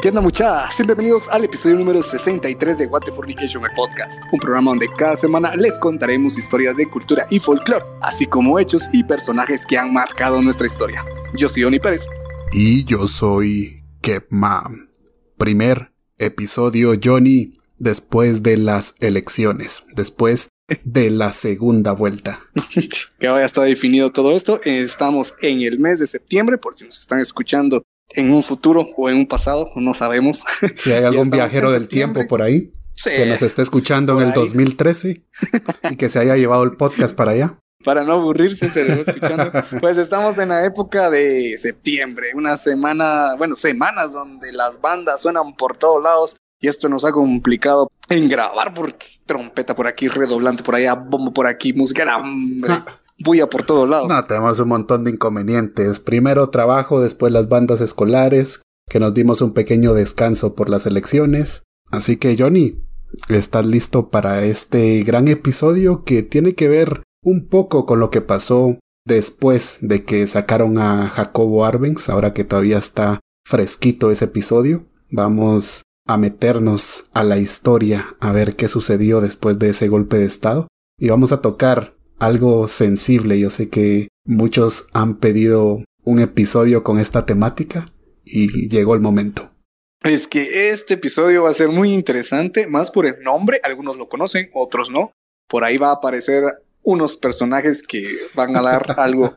¿Qué onda muchachos? Bienvenidos al episodio número 63 de What the Fornication, el podcast, un programa donde cada semana les contaremos historias de cultura y folclore, así como hechos y personajes que han marcado nuestra historia. Yo soy Oni Pérez. Y yo soy Kepman. Primer episodio, Johnny, después de las elecciones, después de la segunda vuelta. que ya está definido todo esto. Estamos en el mes de septiembre, por si nos están escuchando en un futuro o en un pasado, no sabemos. Si hay algún viajero del tiempo por ahí que nos esté escuchando en el 2013 y que se haya llevado el podcast para allá. Para no aburrirse, se lo escuchando. Pues estamos en la época de septiembre, una semana, bueno, semanas donde las bandas suenan por todos lados y esto nos ha complicado en grabar porque trompeta por aquí, redoblante por allá, bombo por aquí, música, hombre. Bulla por todos lados. No, tenemos un montón de inconvenientes. Primero trabajo, después las bandas escolares, que nos dimos un pequeño descanso por las elecciones. Así que Johnny, ¿estás listo para este gran episodio que tiene que ver un poco con lo que pasó después de que sacaron a Jacobo Arbenz, ahora que todavía está fresquito ese episodio? Vamos a meternos a la historia, a ver qué sucedió después de ese golpe de estado. Y vamos a tocar algo sensible. Yo sé que muchos han pedido un episodio con esta temática y llegó el momento. Es que este episodio va a ser muy interesante, más por el nombre, algunos lo conocen, otros no. Por ahí va a aparecer unos personajes que van a dar algo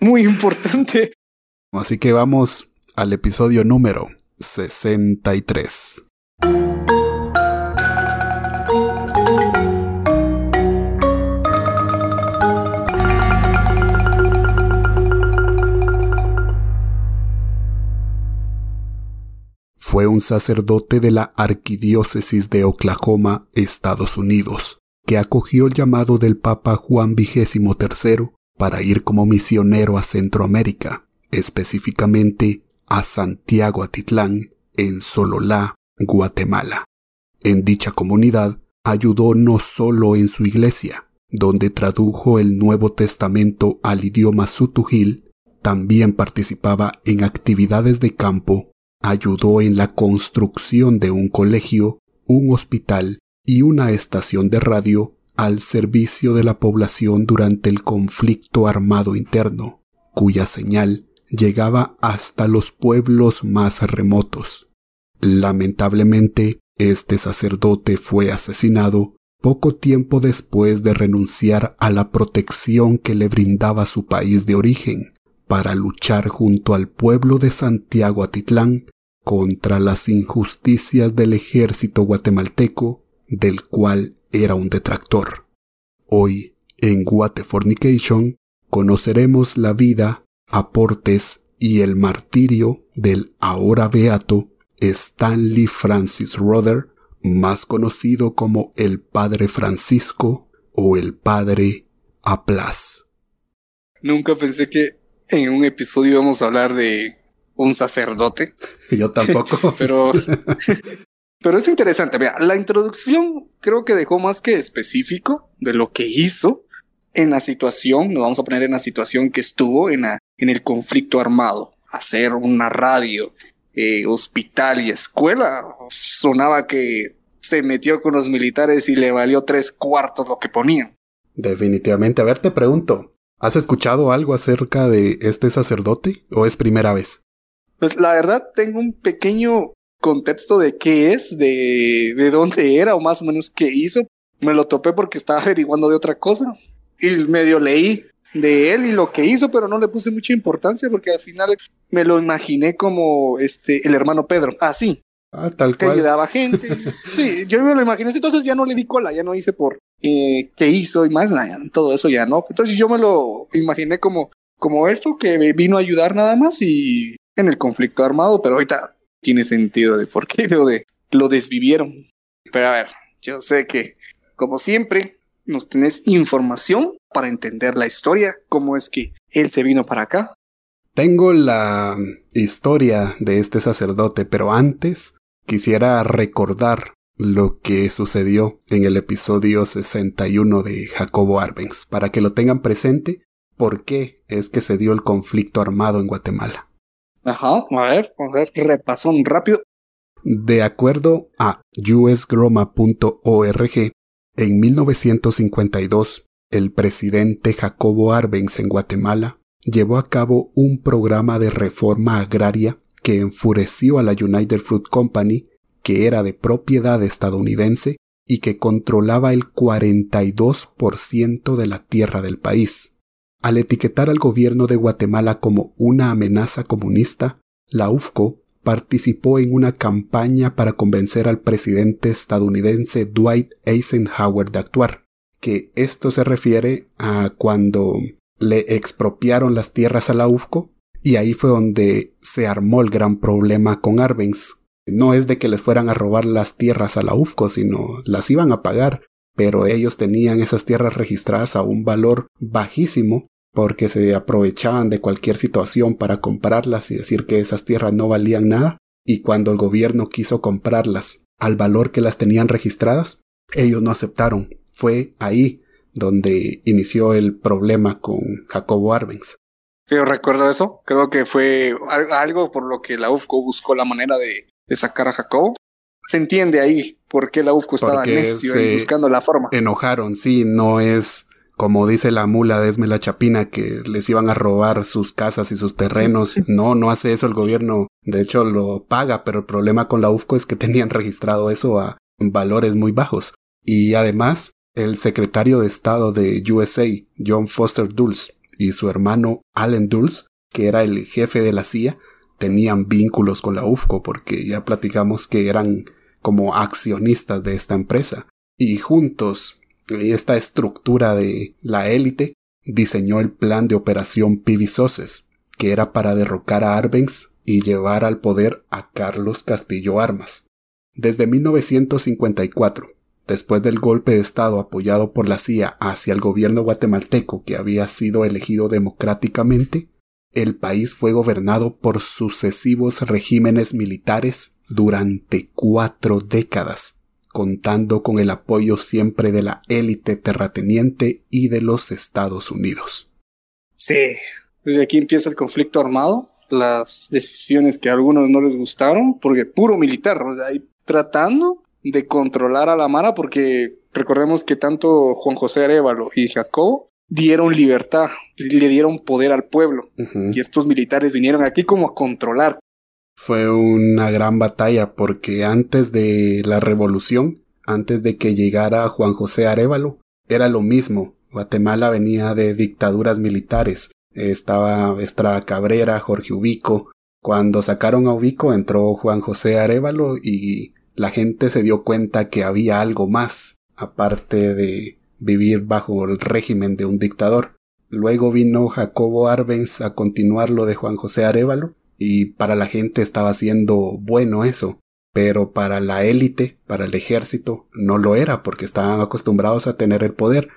muy importante. Así que vamos al episodio número 63. Fue un sacerdote de la Arquidiócesis de Oklahoma, Estados Unidos, que acogió el llamado del Papa Juan XXIII para ir como misionero a Centroamérica, específicamente a Santiago Atitlán, en Sololá, Guatemala. En dicha comunidad ayudó no solo en su iglesia, donde tradujo el Nuevo Testamento al idioma sutujil, también participaba en actividades de campo ayudó en la construcción de un colegio, un hospital y una estación de radio al servicio de la población durante el conflicto armado interno, cuya señal llegaba hasta los pueblos más remotos. Lamentablemente, este sacerdote fue asesinado poco tiempo después de renunciar a la protección que le brindaba su país de origen, para luchar junto al pueblo de Santiago Atitlán contra las injusticias del ejército guatemalteco, del cual era un detractor. Hoy, en Guatefornication, conoceremos la vida, aportes y el martirio del ahora beato Stanley Francis Rother, más conocido como el Padre Francisco o el Padre Aplas. Nunca pensé que en un episodio íbamos a hablar de un sacerdote. Yo tampoco. pero, pero es interesante. Mira, la introducción creo que dejó más que específico de lo que hizo en la situación. Nos vamos a poner en la situación que estuvo en, la, en el conflicto armado. Hacer una radio, eh, hospital y escuela. Sonaba que se metió con los militares y le valió tres cuartos lo que ponían. Definitivamente. A ver, te pregunto. ¿Has escuchado algo acerca de este sacerdote o es primera vez? Pues la verdad tengo un pequeño contexto de qué es, de, de dónde era o más o menos qué hizo. Me lo topé porque estaba averiguando de otra cosa y medio leí de él y lo que hizo, pero no le puse mucha importancia porque al final me lo imaginé como este el hermano Pedro. Ah, sí. Ah, tal que ayudaba gente. sí, yo me lo imaginé, entonces ya no le di cola, ya no hice por eh, qué hizo y más, nada, todo eso ya no. Entonces yo me lo imaginé como, como esto que vino a ayudar nada más y en el conflicto armado, pero ahorita tiene sentido de por qué lo, de, lo desvivieron. Pero a ver, yo sé que, como siempre, nos tenés información para entender la historia, cómo es que él se vino para acá. Tengo la historia de este sacerdote, pero antes quisiera recordar lo que sucedió en el episodio 61 de Jacobo Arbenz, para que lo tengan presente por qué es que se dio el conflicto armado en Guatemala. Ajá, a ver, vamos a ver, repasón rápido. De acuerdo a usgroma.org, en 1952, el presidente Jacobo Arbenz en Guatemala llevó a cabo un programa de reforma agraria que enfureció a la United Fruit Company, que era de propiedad estadounidense y que controlaba el 42% de la tierra del país. Al etiquetar al gobierno de Guatemala como una amenaza comunista, la UFCO participó en una campaña para convencer al presidente estadounidense Dwight Eisenhower de actuar, que esto se refiere a cuando le expropiaron las tierras a la UFCO y ahí fue donde se armó el gran problema con Arbenz. No es de que les fueran a robar las tierras a la UFCO, sino las iban a pagar, pero ellos tenían esas tierras registradas a un valor bajísimo porque se aprovechaban de cualquier situación para comprarlas y decir que esas tierras no valían nada, y cuando el gobierno quiso comprarlas al valor que las tenían registradas, ellos no aceptaron. Fue ahí donde inició el problema con Jacobo Arbenz. Yo recuerdo eso, creo que fue algo por lo que la UFCO buscó la manera de, sacar a Jacobo. Se entiende ahí por qué la UFCO estaba necio buscando la forma. Enojaron, sí, no es como dice la mula de Esme la Chapina, que les iban a robar sus casas y sus terrenos. No, no hace eso el gobierno. De hecho, lo paga, pero el problema con la UFCO es que tenían registrado eso a valores muy bajos. Y además, el secretario de Estado de USA, John Foster Dulles, y su hermano Allen Dulles, que era el jefe de la CIA, tenían vínculos con la UFCO porque ya platicamos que eran como accionistas de esta empresa. Y juntos esta estructura de la élite diseñó el plan de operación Pivisoses, que era para derrocar a Arbenz y llevar al poder a Carlos Castillo Armas. Desde 1954, después del golpe de Estado apoyado por la CIA hacia el gobierno guatemalteco que había sido elegido democráticamente, el país fue gobernado por sucesivos regímenes militares durante cuatro décadas contando con el apoyo siempre de la élite terrateniente y de los Estados Unidos. Sí, desde aquí empieza el conflicto armado, las decisiones que a algunos no les gustaron, porque puro militar, tratando de controlar a la Mara, porque recordemos que tanto Juan José Arevalo y Jacobo dieron libertad, le dieron poder al pueblo, y estos militares vinieron aquí como a controlar, fue una gran batalla porque antes de la revolución, antes de que llegara Juan José Arevalo, era lo mismo. Guatemala venía de dictaduras militares. Estaba Estrada Cabrera, Jorge Ubico. Cuando sacaron a Ubico entró Juan José Arevalo y la gente se dio cuenta que había algo más, aparte de vivir bajo el régimen de un dictador. Luego vino Jacobo Arbenz a continuar lo de Juan José Arevalo y para la gente estaba siendo bueno eso, pero para la élite, para el ejército, no lo era porque estaban acostumbrados a tener el poder.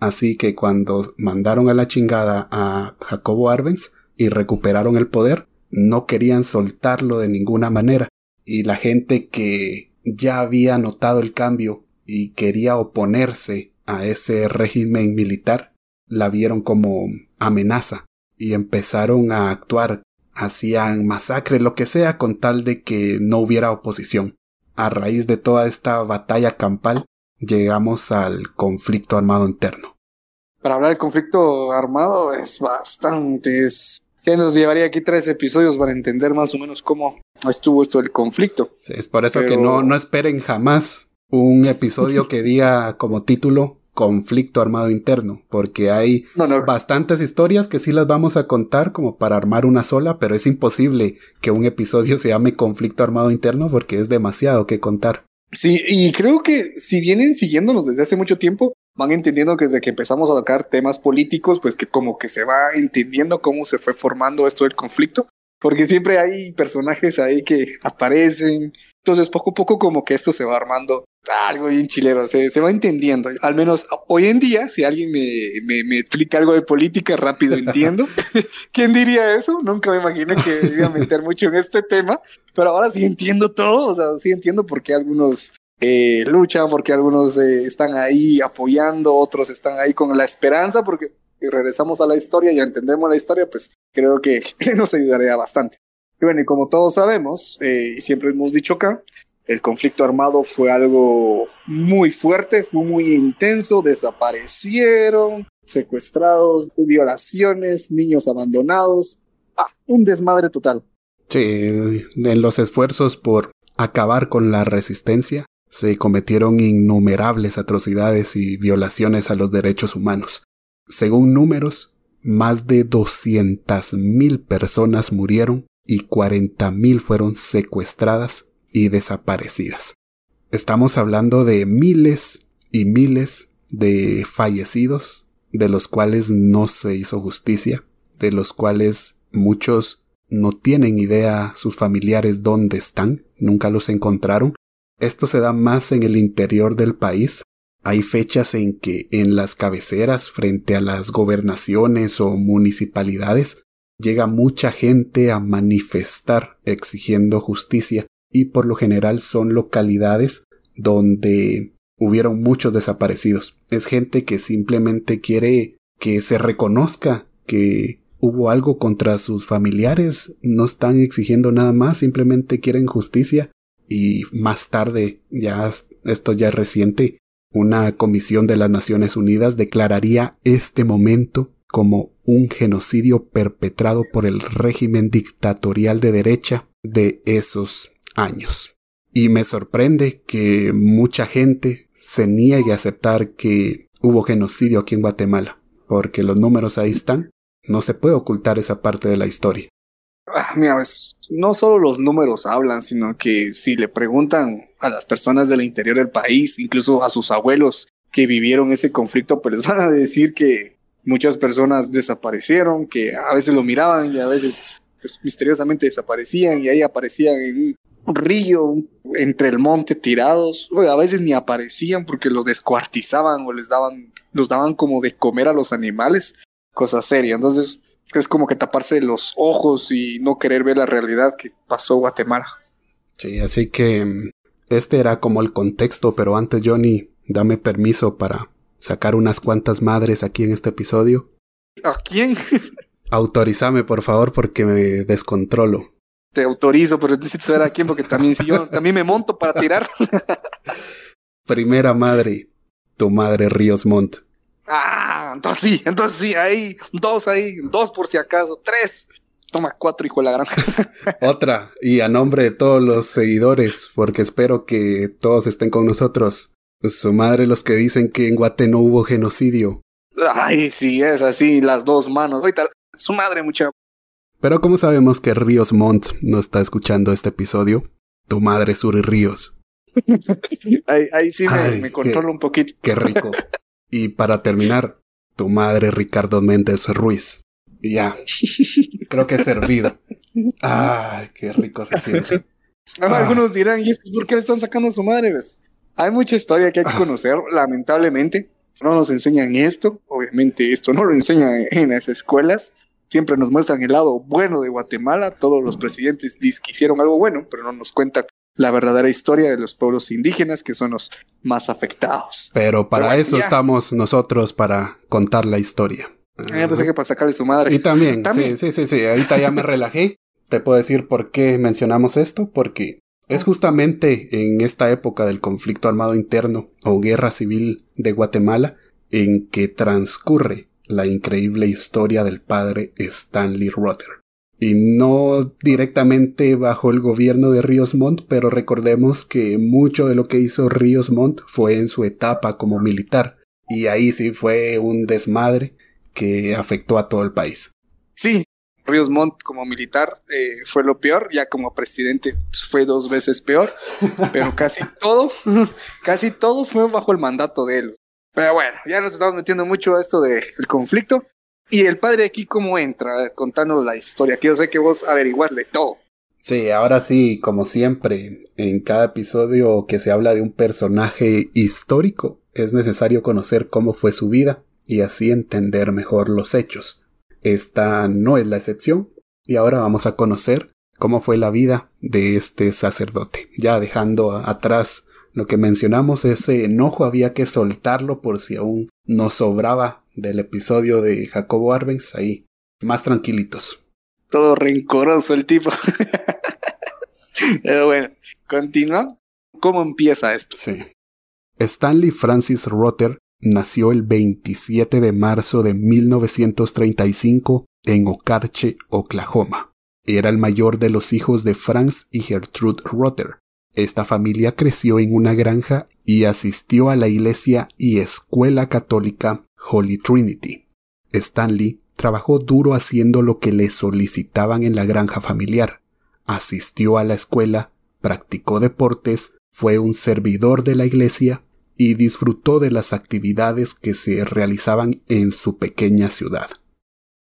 Así que cuando mandaron a la chingada a Jacobo Arbenz y recuperaron el poder, no querían soltarlo de ninguna manera. Y la gente que ya había notado el cambio y quería oponerse a ese régimen militar, la vieron como amenaza y empezaron a actuar hacían masacres, lo que sea, con tal de que no hubiera oposición. A raíz de toda esta batalla campal, llegamos al conflicto armado interno. Para hablar del conflicto armado es bastante, que nos llevaría aquí tres episodios para entender más o menos cómo estuvo esto del conflicto. es por eso que no, no esperen jamás un episodio que diga como título conflicto armado interno, porque hay bastantes historias que sí las vamos a contar como para armar una sola, pero es imposible que un episodio se llame conflicto armado interno porque es demasiado que contar. Sí, y creo que si vienen siguiéndonos desde hace mucho tiempo, van entendiendo que desde que empezamos a tocar temas políticos, pues que como que se va entendiendo cómo se fue formando esto del conflicto, porque siempre hay personajes ahí que aparecen, entonces poco a poco como que esto se va armando algo bien chilero, se, se va entendiendo. Al menos hoy en día, si alguien me, me, explica algo de política, rápido entiendo. ¿Quién diría eso? Nunca me imaginé que iba a meter mucho en este tema, pero ahora sí entiendo todo, o sea, sí entiendo por qué algunos eh, luchan, por qué algunos eh, están ahí apoyando, otros están ahí con la esperanza, porque si regresamos a la historia y entendemos la historia, pues creo que nos ayudaría bastante. Y bueno, y como todos sabemos, eh, y siempre hemos dicho acá, el conflicto armado fue algo muy fuerte, fue muy intenso, desaparecieron, secuestrados, violaciones, niños abandonados, ah, un desmadre total. Sí, en los esfuerzos por acabar con la resistencia, se cometieron innumerables atrocidades y violaciones a los derechos humanos. Según números, más de 200.000 personas murieron y 40.000 fueron secuestradas y desaparecidas. Estamos hablando de miles y miles de fallecidos, de los cuales no se hizo justicia, de los cuales muchos no tienen idea sus familiares dónde están, nunca los encontraron. Esto se da más en el interior del país. Hay fechas en que en las cabeceras frente a las gobernaciones o municipalidades llega mucha gente a manifestar exigiendo justicia y por lo general son localidades donde hubieron muchos desaparecidos. Es gente que simplemente quiere que se reconozca que hubo algo contra sus familiares, no están exigiendo nada más, simplemente quieren justicia y más tarde, ya esto ya es reciente, una comisión de las Naciones Unidas declararía este momento como un genocidio perpetrado por el régimen dictatorial de derecha de esos años. Y me sorprende que mucha gente se niegue a aceptar que hubo genocidio aquí en Guatemala, porque los números ahí están no se puede ocultar esa parte de la historia. Ah, mira, pues, no solo los números hablan, sino que si le preguntan a las personas del interior del país, incluso a sus abuelos que vivieron ese conflicto, pues les van a decir que muchas personas desaparecieron, que a veces lo miraban y a veces pues, misteriosamente desaparecían y ahí aparecían en un río entre el monte tirados, o a veces ni aparecían porque los descuartizaban o les daban, los daban como de comer a los animales cosa seria. Entonces es como que taparse los ojos y no querer ver la realidad que pasó Guatemala. Sí, así que mm, este era como el contexto, pero antes Johnny, dame permiso para sacar unas cuantas madres aquí en este episodio. ¿A quién? Autorízame, por favor, porque me descontrolo. Te autorizo, pero necesito saber a quién, porque también si yo también me monto para tirar. Primera madre, tu madre Ríos Montt. Ah, entonces sí, entonces sí, hay dos ahí, dos por si acaso, tres. Toma cuatro, hijo de la gran. Otra, y a nombre de todos los seguidores, porque espero que todos estén con nosotros. Su madre, los que dicen que en Guate no hubo genocidio. Ay, sí, es así, las dos manos. Ahorita, su madre, mucha. Pero ¿cómo sabemos que Ríos Montt no está escuchando este episodio? Tu madre, Suri Ríos. ahí, sí me, me controlo un poquito. Qué rico. Y para terminar, tu madre Ricardo Méndez Ruiz. Y ya. Creo que he servido. Ay, qué rico se siente. Algunos dirán, ¿y por qué le están sacando a su madre? Hay mucha historia que hay que ah. conocer, lamentablemente. No nos enseñan esto. Obviamente, esto no lo enseñan en las escuelas. Siempre nos muestran el lado bueno de Guatemala. Todos los presidentes dicen que hicieron algo bueno, pero no nos cuentan la verdadera historia de los pueblos indígenas que son los más afectados. Pero para eso estamos nosotros, para contar la historia. Ah, pensé que para sacarle su madre. Y también, sí, sí, sí, sí, ahorita ya me relajé. Te puedo decir por qué mencionamos esto, porque es justamente en esta época del conflicto armado interno o guerra civil de Guatemala en que transcurre la increíble historia del padre Stanley Rother y no directamente bajo el gobierno de Ríos Montt, pero recordemos que mucho de lo que hizo Ríos Montt fue en su etapa como militar, y ahí sí fue un desmadre que afectó a todo el país. Sí, Ríos Montt como militar eh, fue lo peor, ya como presidente fue dos veces peor, pero casi todo, casi todo fue bajo el mandato de él. Pero bueno, ya nos estamos metiendo mucho a esto del conflicto. Y el padre aquí, ¿cómo entra? Contándonos la historia. Que yo que vos averiguas de todo. Sí, ahora sí, como siempre, en cada episodio que se habla de un personaje histórico, es necesario conocer cómo fue su vida y así entender mejor los hechos. Esta no es la excepción, y ahora vamos a conocer cómo fue la vida de este sacerdote. Ya dejando atrás lo que mencionamos, ese enojo había que soltarlo por si aún nos sobraba del episodio de Jacobo Arbenz, ahí, más tranquilitos. Todo rencoroso el tipo. Pero bueno, continúa. ¿Cómo empieza esto? Sí. Stanley Francis Rotter nació el 27 de marzo de 1935 en Okarche, Oklahoma. Era el mayor de los hijos de Franz y Gertrude Rotter. Esta familia creció en una granja y asistió a la iglesia y escuela católica Holy Trinity. Stanley trabajó duro haciendo lo que le solicitaban en la granja familiar. Asistió a la escuela, practicó deportes, fue un servidor de la iglesia y disfrutó de las actividades que se realizaban en su pequeña ciudad.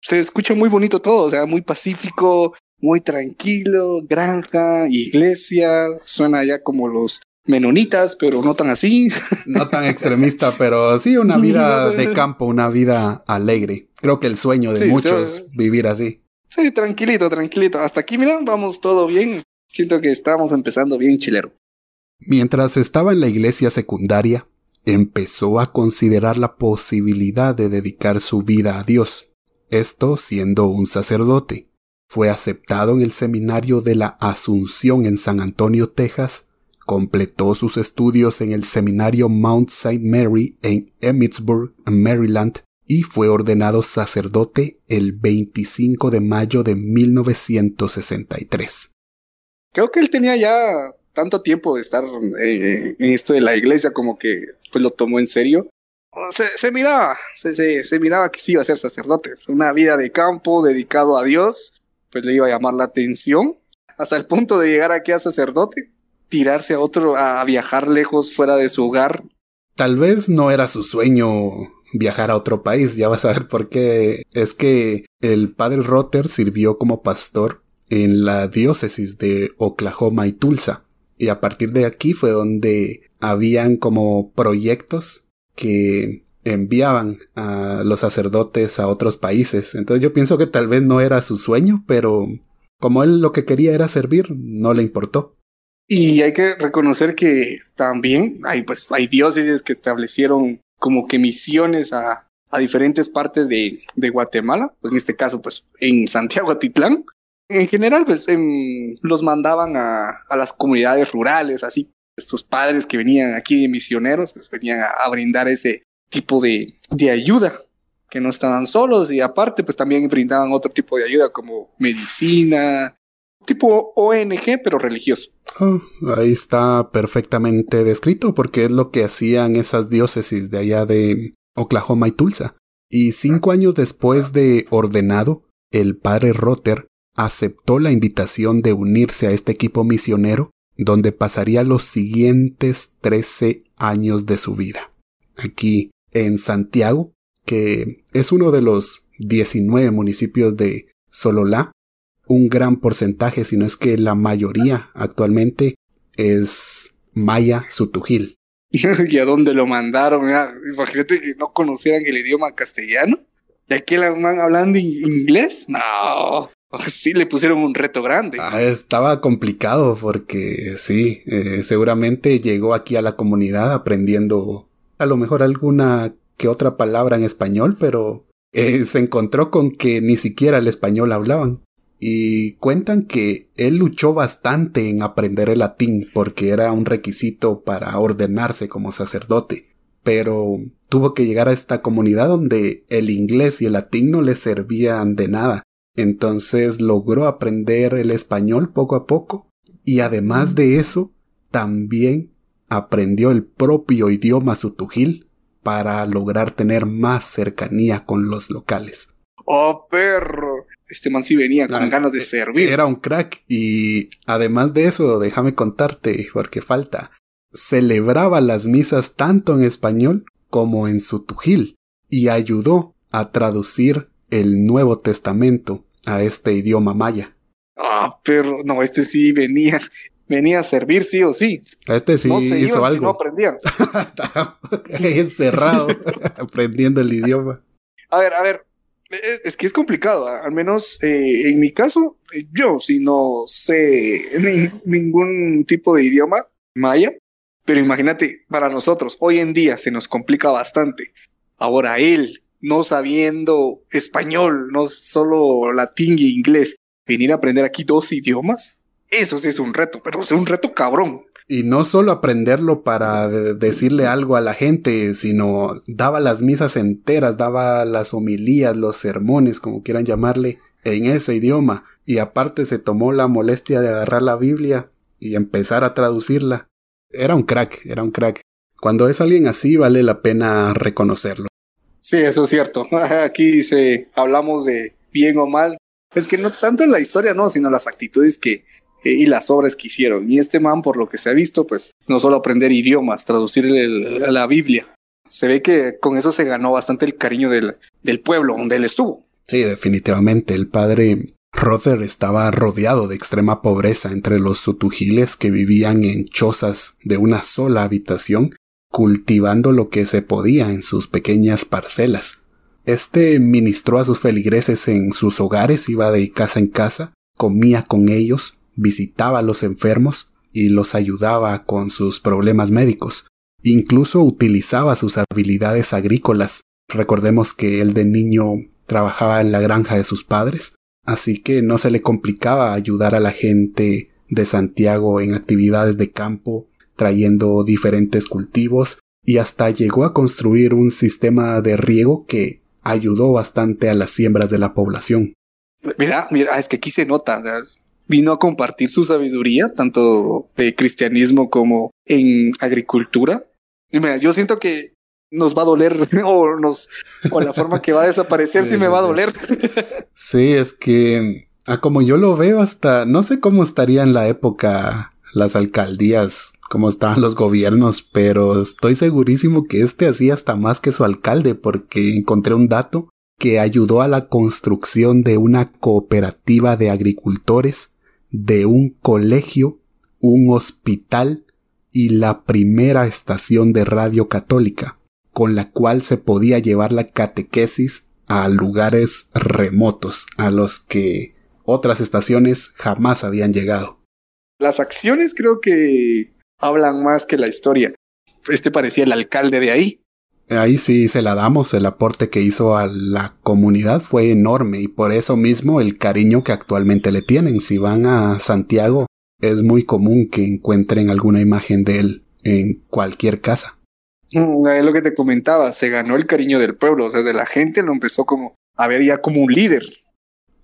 Se escucha muy bonito todo, o sea, muy pacífico, muy tranquilo, granja, iglesia, suena ya como los menonitas, pero no tan así. No tan extremista, pero sí una vida de campo, una vida alegre. Creo que el sueño de muchos, vivir así. Sí, tranquilito, tranquilito. Hasta aquí, mira, vamos todo bien. Siento que estamos empezando bien chilero. Mientras estaba en la iglesia secundaria, empezó a considerar la posibilidad de dedicar su vida a Dios, esto siendo un sacerdote. Fue aceptado en el seminario de la Asunción en San Antonio, Texas, completó sus estudios en el seminario Mount St. Mary en Emmitsburg, Maryland, y fue ordenado sacerdote el 25 de mayo de 1963. Creo que él tenía ya tanto tiempo de estar eh, en esto de la iglesia como que pues lo tomó en serio. Se, miraba, se, se, miraba que sí iba a ser sacerdote. Una vida de campo dedicado a Dios, pues le iba a llamar la atención hasta el punto de llegar aquí a sacerdote, tirarse a otro, a viajar lejos fuera de su hogar. Tal vez no era su sueño viajar a otro país, ya vas a ver por qué. Es que el padre Rotter sirvió como pastor en la diócesis de Oklahoma y Tulsa. Y a partir de aquí fue donde habían como proyectos que enviaban a los sacerdotes a otros países. Entonces yo pienso que tal vez no era su sueño, pero como él lo que quería era servir, no le importó. Y hay que reconocer que también hay, pues, hay diócesis que establecieron como que misiones a, a diferentes partes de, de Guatemala, en este caso, pues en Santiago Atitlán, en general, pues los mandaban a, a, las comunidades rurales, así. Estos padres que venían aquí de misioneros, pues venían a, brindar ese tipo de, de, ayuda, que no estaban solos y aparte, pues también brindaban otro tipo de ayuda como medicina, tipo ONG, pero religioso. Oh, ahí está perfectamente descrito porque es lo que hacían esas diócesis de allá de Oklahoma y Tulsa. Y cinco años después de ordenado, el padre Rotter aceptó la invitación de unirse a este equipo misionero, donde pasaría los siguientes 13 años de su vida. Aquí en Santiago, que es uno de los 19 municipios de Sololá, un gran porcentaje, si no es que la mayoría actualmente es maya sutujil. ¿Y a dónde lo mandaron? Imagínate que no conocieran el idioma castellano. ¿Y aquí la van hablando inglés? No. Sí, le pusieron un reto grande. Ah, estaba complicado porque sí, eh, seguramente llegó aquí a la comunidad aprendiendo a lo mejor alguna que otra palabra en español, pero eh, se encontró con que ni siquiera el español hablaban. Y cuentan que él luchó bastante en aprender el latín porque era un requisito para ordenarse como sacerdote. Pero tuvo que llegar a esta comunidad donde el inglés y el latín no le servían de nada entonces logró aprender el español poco a poco y además de eso, también aprendió el propio idioma sutujil para lograr tener más cercanía con los locales. ¡Oh, perro! Este man sí venía con ah, ganas de servir. Era un crack y además de eso, déjame contarte, porque falta, celebraba las misas tanto en español como en sutujil y ayudó a traducir el Nuevo Testamento a este idioma maya. Ah, pero no, este sí venía, venía a servir sí o sí. Este sí hizo algo. no aprendían. encerrado, aprendiendo el idioma. A ver, a ver, es, que es complicado, al menos eh, en mi caso, yo si no sé ningún tipo de idioma maya, pero imagínate, para nosotros, hoy en día se nos complica bastante. Ahora él, no sabiendo español, no solo latín e inglés, venir a aprender aquí dos idiomas, eso sí es un reto, pero es un reto cabrón. Y no solo aprenderlo para decirle algo a la gente, sino daba las misas enteras, daba las homilías, los sermones, como quieran llamarle, en ese idioma. Y aparte se tomó la molestia de agarrar la Biblia y empezar a traducirla. Era un crack, era un crack. Cuando es alguien así vale la pena reconocerlo. Sí, eso es cierto. Aquí se hablamos de bien o mal. Es que no tanto en la historia, no, sino las actitudes que y las obras que hicieron. Y este man, por lo que se ha visto, pues no solo aprender idiomas, traducir la Biblia. Se ve que con eso se ganó bastante el cariño del, del pueblo donde él estuvo. Sí, definitivamente. El padre Rother estaba rodeado de extrema pobreza entre los sutujiles que vivían en chozas de una sola habitación, cultivando lo que se podía en sus pequeñas parcelas. Este ministró a sus feligreses en sus hogares, iba de casa en casa, comía con ellos, visitaba a los enfermos y los ayudaba con sus problemas médicos. Incluso utilizaba sus habilidades agrícolas. Recordemos que él de niño trabajaba en la granja de sus padres, así que no se le complicaba ayudar a la gente de Santiago en actividades de campo, trayendo diferentes cultivos, y hasta llegó a construir un sistema de riego que ayudó bastante a las siembras de la población. Mira, mira, es que aquí se nota, vino a compartir su sabiduría, tanto de cristianismo como en agricultura. Y mira, yo siento que nos va a doler o nos o la forma que va a desaparecer sí, me va a doler. Sí, es que a como yo lo veo hasta no sé cómo estaría en la época las alcaldías, cómo estaban los gobiernos, pero estoy segurísimo que este hacía hasta más que su alcalde porque encontré un dato que ayudó a la construcción de una cooperativa de agricultores de un colegio, un hospital y la primera estación de radio católica, con la cual se podía llevar la catequesis a lugares remotos a los que otras estaciones jamás habían llegado. Las acciones creo que hablan más que la historia. Este parecía el alcalde de ahí. Ahí sí se la damos, el aporte que hizo a la comunidad fue enorme y por eso mismo el cariño que actualmente le tienen. Si van a Santiago, es muy común que encuentren alguna imagen de él en cualquier casa. Mm, es lo que te comentaba, se ganó el cariño del pueblo, o sea, de la gente lo empezó como a ver ya como un líder.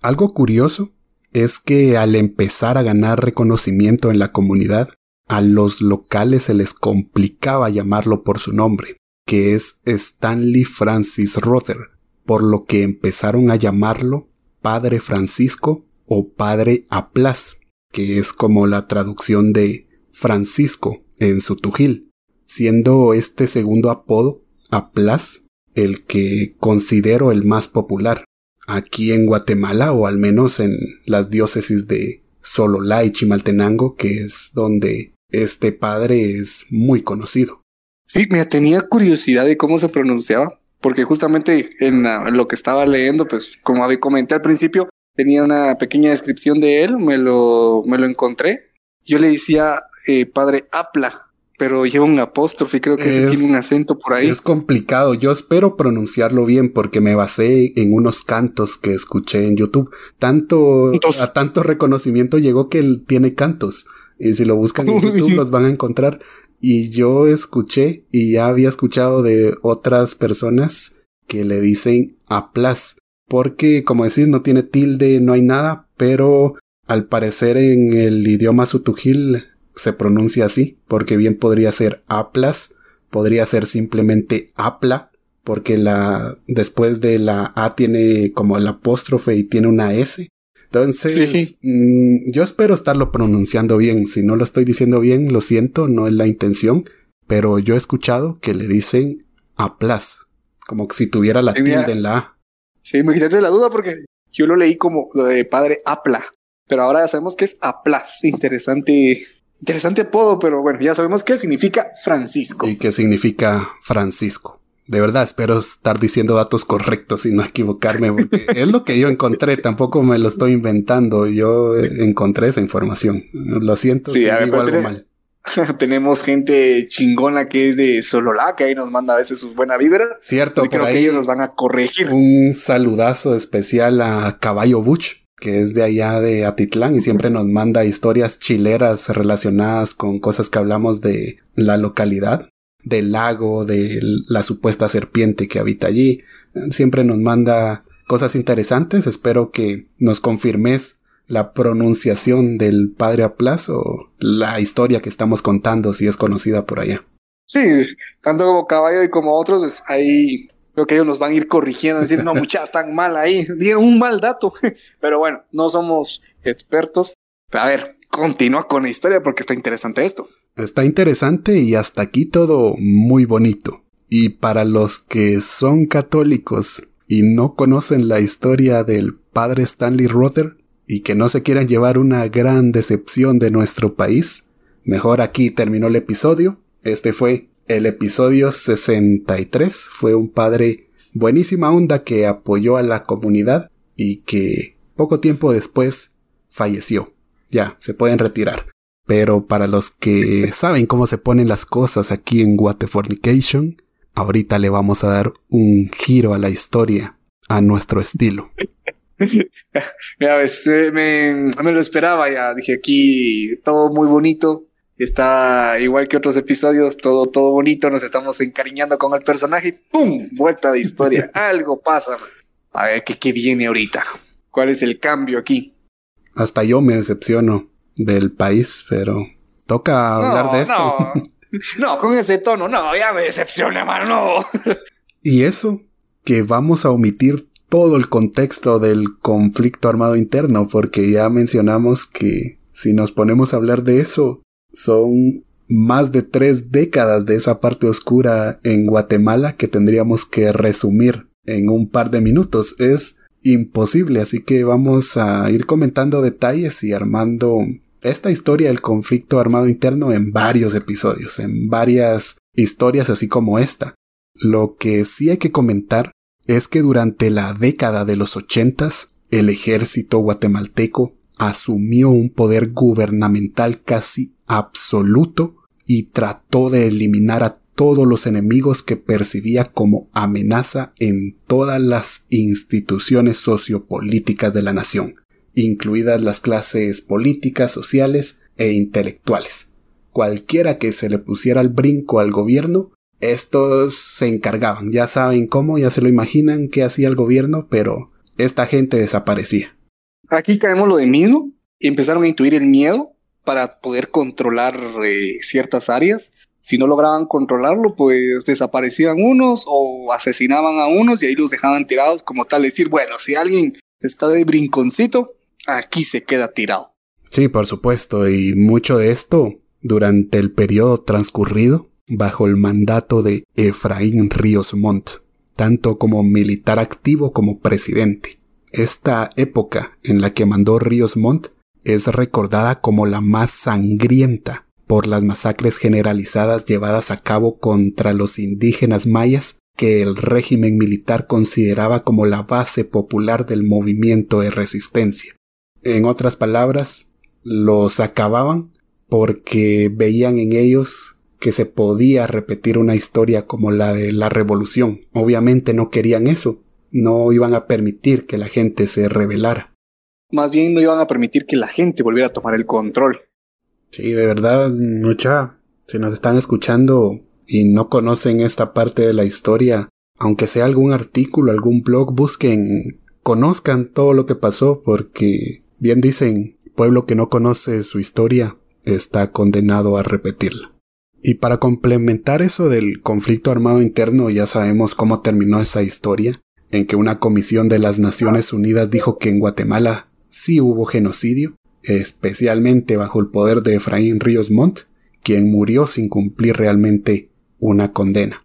Algo curioso es que al empezar a ganar reconocimiento en la comunidad, a los locales se les complicaba llamarlo por su nombre que es Stanley Francis Rother, por lo que empezaron a llamarlo Padre Francisco o Padre Aplas, que es como la traducción de Francisco en su tujil, siendo este segundo apodo, Aplas, el que considero el más popular. Aquí en Guatemala, o al menos en las diócesis de Sololá y Chimaltenango, que es donde este padre es muy conocido. Sí, me tenía curiosidad de cómo se pronunciaba, porque justamente en, lo que estaba leyendo, pues como había comenté al principio, tenía una pequeña descripción de él, me lo, me lo encontré. Yo le decía eh, padre Apla, pero lleva un apóstrofe, creo que tiene un acento por ahí. Es complicado, yo espero pronunciarlo bien porque me basé en unos cantos que escuché en YouTube. Tanto, a tanto reconocimiento llegó que él tiene cantos. Y si lo buscan en YouTube los van a encontrar. Y yo escuché y ya había escuchado de otras personas que le dicen aplas. Porque, como decís, no tiene tilde, no hay nada, pero al parecer en el idioma sutujil se pronuncia así, porque bien podría ser aplas, podría ser simplemente apla, porque la después de la A tiene como el apóstrofe y tiene una S. Entonces, mm, yo espero estarlo pronunciando bien. Si no lo estoy diciendo bien, lo siento, no es la intención. Pero yo he escuchado que le dicen aplas, como si tuviera la tilde en la A. Sí, me quitaste la duda porque yo lo leí como de padre Apla, pero ahora ya sabemos que es Aplas. Interesante, interesante apodo, pero bueno, ya sabemos qué significa Francisco. Y qué significa Francisco. De verdad, espero estar diciendo datos correctos y no equivocarme, porque es lo que yo encontré, tampoco me lo estoy inventando, yo encontré esa información. Lo siento sí, si digo algo mal. tenemos gente chingona que es de Sololá, que ahí nos manda a veces sus buena vibra. Cierto, creo que ellos nos van a corregir. Un saludazo especial a Caballo Butch, que es de allá de Atitlán y siempre nos manda historias chileras relacionadas con cosas que hablamos de la localidad, del lago, de la supuesta serpiente que habita allí. Siempre nos manda cosas interesantes. Espero que nos confirmes la pronunciación del padre Aplas o la historia que estamos contando si es conocida por allá. Sí, tanto como caballo y como otros, ahí creo que ellos nos van a ir corrigiendo, decir, no, muchachos, están mal ahí, dieron un mal dato. Pero bueno, no somos expertos. A ver, continúa con la historia porque está interesante esto. Está interesante y hasta aquí todo muy bonito. Y para los que son católicos y no conocen la historia del padre Stanley Rother y que no se quieran llevar una gran decepción de nuestro país, mejor aquí terminó el episodio. Este fue el episodio 63 fue un padre buenísima onda que apoyó a la comunidad y que poco tiempo después falleció. Ya, se pueden retirar. Pero para los que saben cómo se ponen las cosas aquí en Waterfornication, ahorita le vamos a dar un giro a la historia a nuestro estilo. ya ves, me, me, lo esperaba ya. Dije aquí todo muy bonito, Está igual que otros episodios, todo, todo bonito, nos estamos encariñando con el personaje y ¡pum! Vuelta de historia. Algo pasa. A ver, ¿qué, ¿qué viene ahorita? ¿Cuál es el cambio aquí? Hasta yo me decepciono del país, pero toca hablar de esto. No, no, con ese tono, no, ya me decepciona, mano. y eso, que vamos a omitir todo el contexto del conflicto armado interno, porque ya mencionamos que si nos ponemos a hablar de eso, son más de tres décadas de esa parte oscura en Guatemala que tendríamos que resumir en un par de minutos. Es imposible, así que vamos a ir comentando detalles y armando esta historia del conflicto armado interno en varios episodios, en varias historias así como esta. Lo que sí hay que comentar es que durante la década de los ochentas, el ejército guatemalteco asumió un poder gubernamental casi absoluto y trató de eliminar a todos los enemigos que percibía como amenaza en todas las instituciones sociopolíticas de la nación, incluidas las clases políticas, sociales e intelectuales. Cualquiera que se le pusiera al brinco al gobierno, estos se encargaban, ya saben cómo, ya se lo imaginan qué hacía el gobierno, pero esta gente desaparecía aquí caemos lo de mismo empezaron a intuir el miedo para poder controlar eh, ciertas áreas. Si no lograban controlarlo, pues desaparecían unos o asesinaban a unos y ahí los dejaban tirados como tal. Decir, bueno, si alguien está de brinconcito, aquí se queda tirado. Sí, por supuesto, y mucho de esto durante el periodo transcurrido bajo el mandato de Efraín Ríos Montt, tanto como militar activo como presidente. Esta época en la que mandó Ríos Montt es recordada como la más sangrienta por las masacres generalizadas llevadas a cabo contra los indígenas mayas que el régimen militar consideraba como la base popular del movimiento de resistencia. En otras palabras, los acababan porque veían en ellos que se podía repetir una historia como la de la revolución. Obviamente no querían eso, no iban a permitir que la gente se rebelara. Más bien no iban a permitir que la gente volviera a tomar el control. Sí, de verdad, mucha, si nos están escuchando y no conocen esta parte de la historia, aunque sea algún artículo, algún blog, busquen, conozcan todo lo que pasó, porque bien dicen, pueblo que no conoce su historia está condenado a repetirla. Y para complementar eso del conflicto armado interno, ya sabemos cómo terminó esa historia en que una comisión de las Naciones Unidas dijo que en Guatemala sí hubo genocidio, especialmente bajo el poder de Efraín Ríos Montt, quien murió sin cumplir realmente una condena.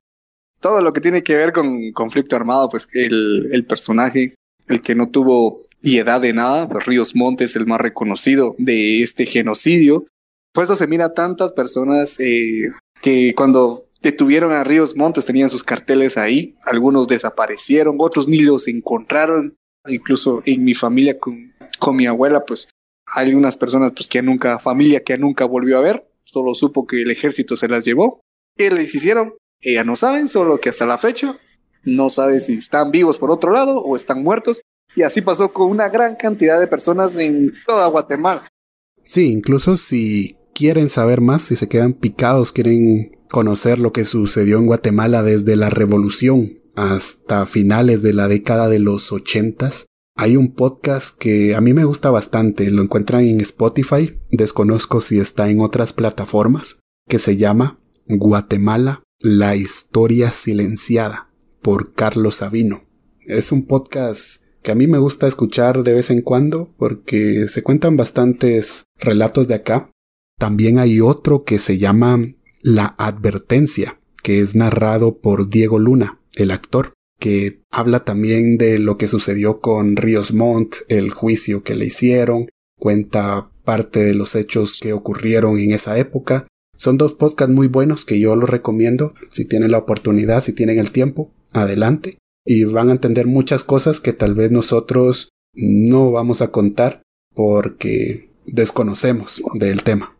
Todo lo que tiene que ver con conflicto armado, pues el, el personaje, el que no tuvo piedad de nada, Ríos Montt es el más reconocido de este genocidio. Por eso se mira tantas personas eh, que cuando detuvieron a Ríos Montt, pues tenían sus carteles ahí, algunos desaparecieron, otros ni los encontraron, incluso en mi familia con, con mi abuela, pues hay unas personas pues que nunca, familia que nunca volvió a ver, solo supo que el ejército se las llevó. ¿Qué les hicieron? Ella no saben, solo que hasta la fecha no sabe si están vivos por otro lado o están muertos, Y así pasó con una gran cantidad de personas en toda Guatemala. Sí, incluso si quieren saber más, si se quedan picados, quieren conocer lo que sucedió en Guatemala desde la revolución hasta finales de la década de los ochentas, hay un podcast que a mí me gusta bastante, lo encuentran en Spotify, desconozco si está en otras plataformas, que se llama Guatemala, la historia silenciada, por Carlos Sabino. Es un podcast que a mí me gusta escuchar de vez en cuando porque se cuentan bastantes relatos de acá. También hay otro que se llama La Advertencia, que es narrado por Diego Luna, el actor que habla también de lo que sucedió con Ríos Montt, el juicio que le hicieron, cuenta parte de los hechos que ocurrieron en esa época. Son dos podcasts muy buenos que yo los recomiendo si tienen la oportunidad, si tienen el tiempo, adelante. Y van a entender muchas cosas que tal vez nosotros no vamos a contar porque desconocemos del tema.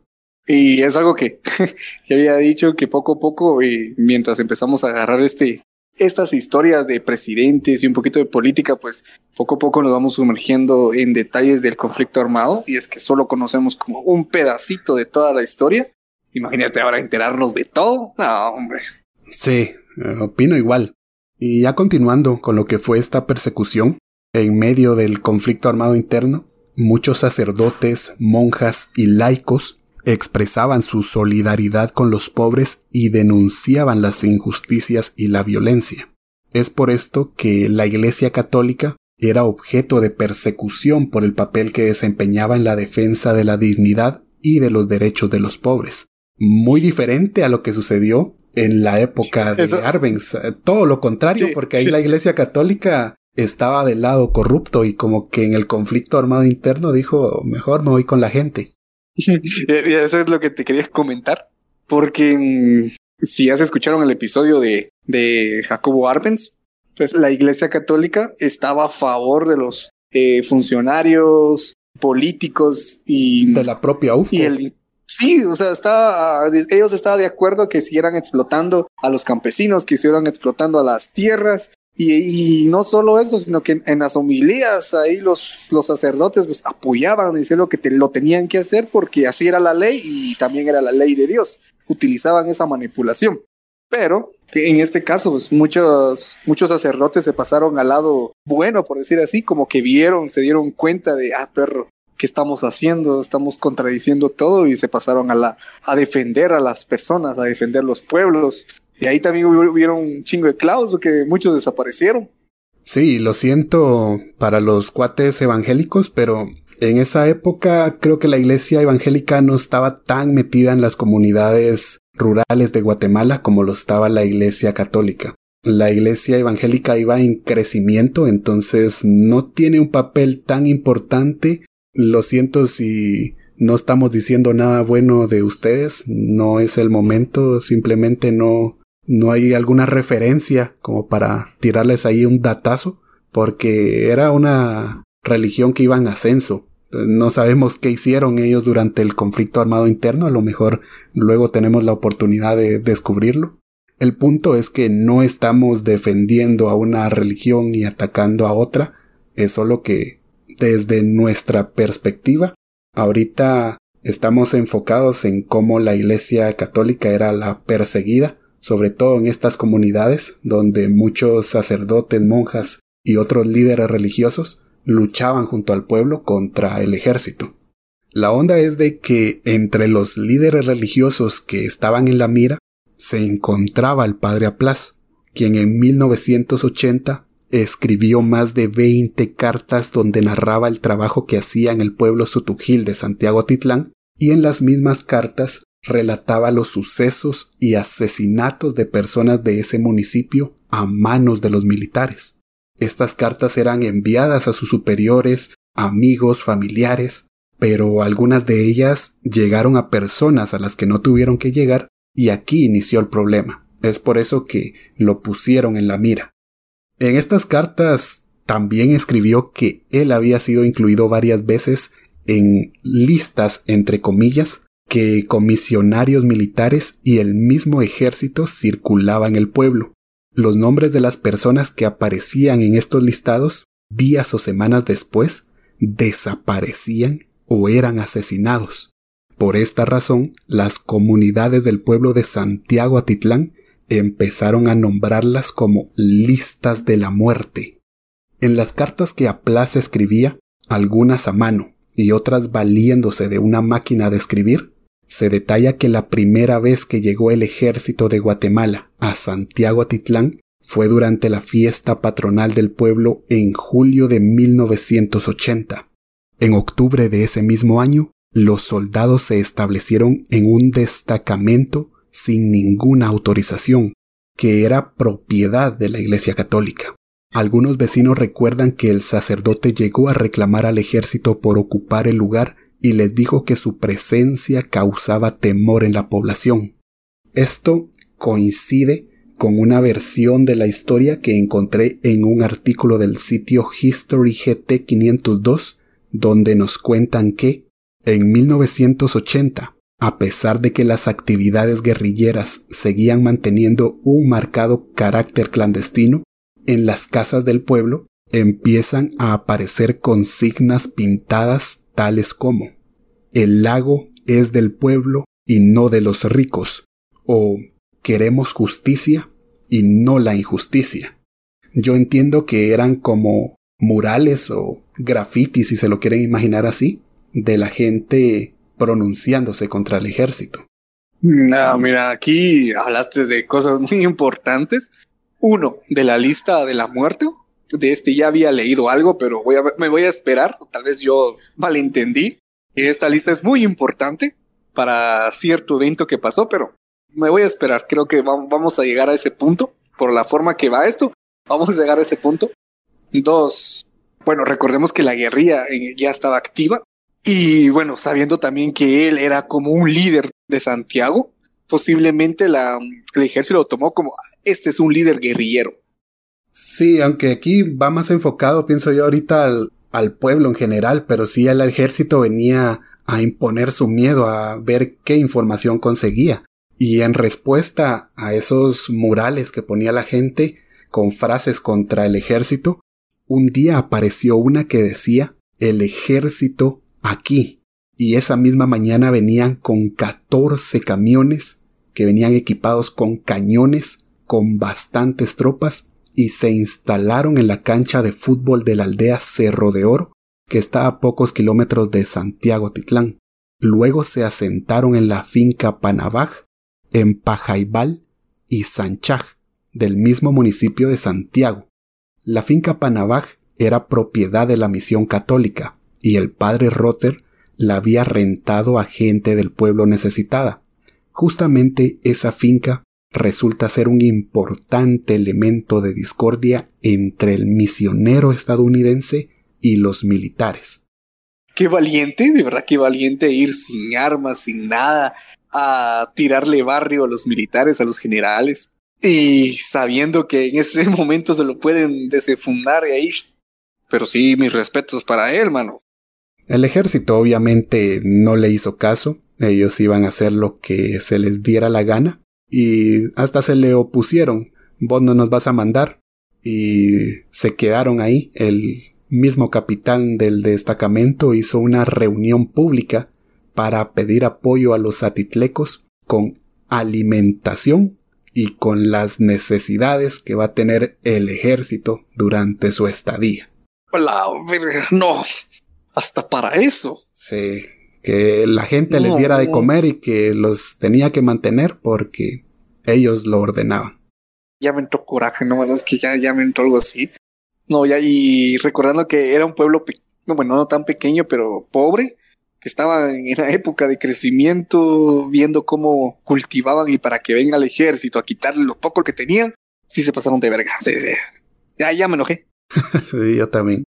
Y es algo que, que había dicho que poco a poco, y mientras empezamos a agarrar este, estas historias de presidentes y un poquito de política, pues poco a poco nos vamos sumergiendo en detalles del conflicto armado y es que solo conocemos como un pedacito de toda la historia. Imagínate ahora enterarnos de todo. No, hombre. Sí, eh, opino igual. Y ya continuando con lo que fue esta persecución, en medio del conflicto armado interno, muchos sacerdotes, monjas y laicos expresaban su solidaridad con los pobres y denunciaban las injusticias y la violencia. Es por esto que la Iglesia Católica era objeto de persecución por el papel que desempeñaba en la defensa de la dignidad y de los derechos de los pobres. Muy diferente a lo que sucedió en la época de Arbenz. Todo lo contrario, porque ahí la Iglesia Católica estaba del lado corrupto y como que en el conflicto armado interno dijo, mejor me voy con la gente. Eso es lo que te quería comentar. Porque mm, si has escuchado el episodio de, de Jacobo Arbenz, pues la Iglesia Católica estaba a favor de los eh, funcionarios políticos y de la propia UFO. Sí, o sea, está, ellos estaban de acuerdo que siguieran explotando a los campesinos, que siguieran explotando a las tierras y, no solo eso, sino que en, las homilías ahí los, los sacerdotes pues, apoyaban, diciendo que lo tenían que hacer porque así era la ley y también era la ley de Dios. Utilizaban esa manipulación. Pero en este caso, pues, muchos, muchos sacerdotes se pasaron al lado bueno, por decir así, como que vieron, se dieron cuenta de, ah, perro, ¿qué estamos haciendo? Estamos contradiciendo todo y se pasaron a, la, a defender a las personas, a defender los pueblos. Y ahí también hubieron un chingo de clavos porque muchos desaparecieron. Sí, lo siento para los cuates evangélicos, pero en esa época creo que la iglesia evangélica no estaba tan metida en las comunidades rurales de Guatemala como lo estaba la iglesia católica. La iglesia evangélica iba en crecimiento, entonces no tiene un papel tan importante. Lo siento si no estamos diciendo nada bueno de ustedes, no es el momento, simplemente no, no hay alguna referencia como para tirarles ahí un datazo, porque era una religión que iba en ascenso. No sabemos qué hicieron ellos durante el conflicto armado interno, a lo mejor luego tenemos la oportunidad de descubrirlo. El punto es que no estamos defendiendo a una religión y atacando a otra, es solo que desde nuestra perspectiva, ahorita estamos enfocados en cómo la Iglesia católica era la perseguida sobre todo en estas comunidades donde muchos sacerdotes, monjas y otros líderes religiosos luchaban junto al pueblo contra el ejército. La onda es de que entre los líderes religiosos que estaban en la mira se encontraba el padre Aplas, quien en 1980 escribió más de 20 cartas donde narraba el trabajo que hacía en el pueblo Sutujil de Santiago Titlán, y en las mismas cartas relataba los sucesos y asesinatos de personas de ese municipio a manos de los militares. Estas cartas eran enviadas a sus superiores, amigos, familiares, pero algunas de ellas llegaron a personas a las que no tuvieron que llegar y aquí inició el problema. Es por eso que lo pusieron en la mira. En estas cartas también escribió que él había sido incluido varias veces en listas entre comillas que comisionarios militares y el mismo ejército circulaban el pueblo. Los nombres de las personas que aparecían en estos listados días o semanas después, desaparecían o eran asesinados. Por esta razón, las comunidades del pueblo de Santiago Atitlán empezaron a nombrarlas como listas de la muerte. En las cartas que Aplaza escribía, algunas a mano y otras valiéndose de una máquina de escribir, se detalla que la primera vez que llegó el ejército de Guatemala a Santiago Atitlán fue durante la fiesta patronal del pueblo en julio de 1980. En octubre de ese mismo año, los soldados se establecieron en un destacamento sin ninguna autorización, que era propiedad de la Iglesia Católica. Algunos vecinos recuerdan que el sacerdote llegó a reclamar al ejército por ocupar el lugar y les dijo que su presencia causaba temor en la población. Esto coincide con una versión de la historia que encontré en un artículo del sitio History GT 502, donde nos cuentan que, en 1980, a pesar de que las actividades guerrilleras seguían manteniendo un marcado carácter clandestino, en las casas del pueblo empiezan a aparecer consignas pintadas tales como El lago es del pueblo y no de los ricos, o queremos justicia y no la injusticia. Yo entiendo que eran como murales o grafitis, si se lo quieren imaginar así, de la gente pronunciándose contra el ejército. No, mira, aquí hablaste de cosas muy importantes. Uno, de la lista de la muerte. De este ya había leído algo, pero voy a, me voy a esperar. Tal vez yo malentendí. Esta lista es muy importante para cierto evento que pasó, pero me voy a esperar. Creo que vamos a llegar a ese punto. Por la forma que va esto, vamos a llegar a ese punto. Dos, bueno, recordemos que la guerrilla eh, ya estaba activa. Y bueno, sabiendo también que él era como un líder de Santiago, posiblemente la, el ejército lo tomó como, este es un líder guerrillero. Sí, aunque aquí va más enfocado, pienso yo ahorita al, al pueblo en general, pero sí el ejército venía a imponer su miedo, a ver qué información conseguía. Y en respuesta a esos murales que ponía la gente con frases contra el ejército, un día apareció una que decía el ejército aquí. Y esa misma mañana venían con 14 camiones que venían equipados con cañones, con bastantes tropas, y se instalaron en la cancha de fútbol de la aldea Cerro de Oro, que está a pocos kilómetros de Santiago Titlán. Luego se asentaron en la finca Panabaj, en Pajaibal y Sanchaj, del mismo municipio de Santiago. La finca Panabaj era propiedad de la misión católica y el padre Rotter la había rentado a gente del pueblo necesitada. Justamente esa finca resulta ser un importante elemento de discordia entre el misionero estadounidense y los militares. Qué valiente, de verdad qué valiente ir sin armas, sin nada, a tirarle barrio a los militares, a los generales. Y sabiendo que en ese momento se lo pueden desefundar y ahí. Pero sí, mis respetos para él, mano. El ejército obviamente no le hizo caso. Ellos iban a hacer lo que se les diera la gana. Y hasta se le opusieron. Vos no nos vas a mandar. Y se quedaron ahí. El mismo capitán del destacamento hizo una reunión pública para pedir apoyo a los atitlecos con alimentación y con las necesidades que va a tener el ejército durante su estadía. La no, hasta para eso. Sí, que la gente les diera de comer y que los tenía que mantener porque ellos lo ordenaban. Ya me entró coraje, no, bueno, es que ya, ya me entró algo así. No, ya, y recordando que era un pueblo, no, bueno, no tan pequeño, pero pobre, estaban en la época de crecimiento, viendo cómo cultivaban y para que venga el ejército a quitarle lo poco que tenían, sí se pasaron de verga. Ya, ya me enojé. sí, yo también.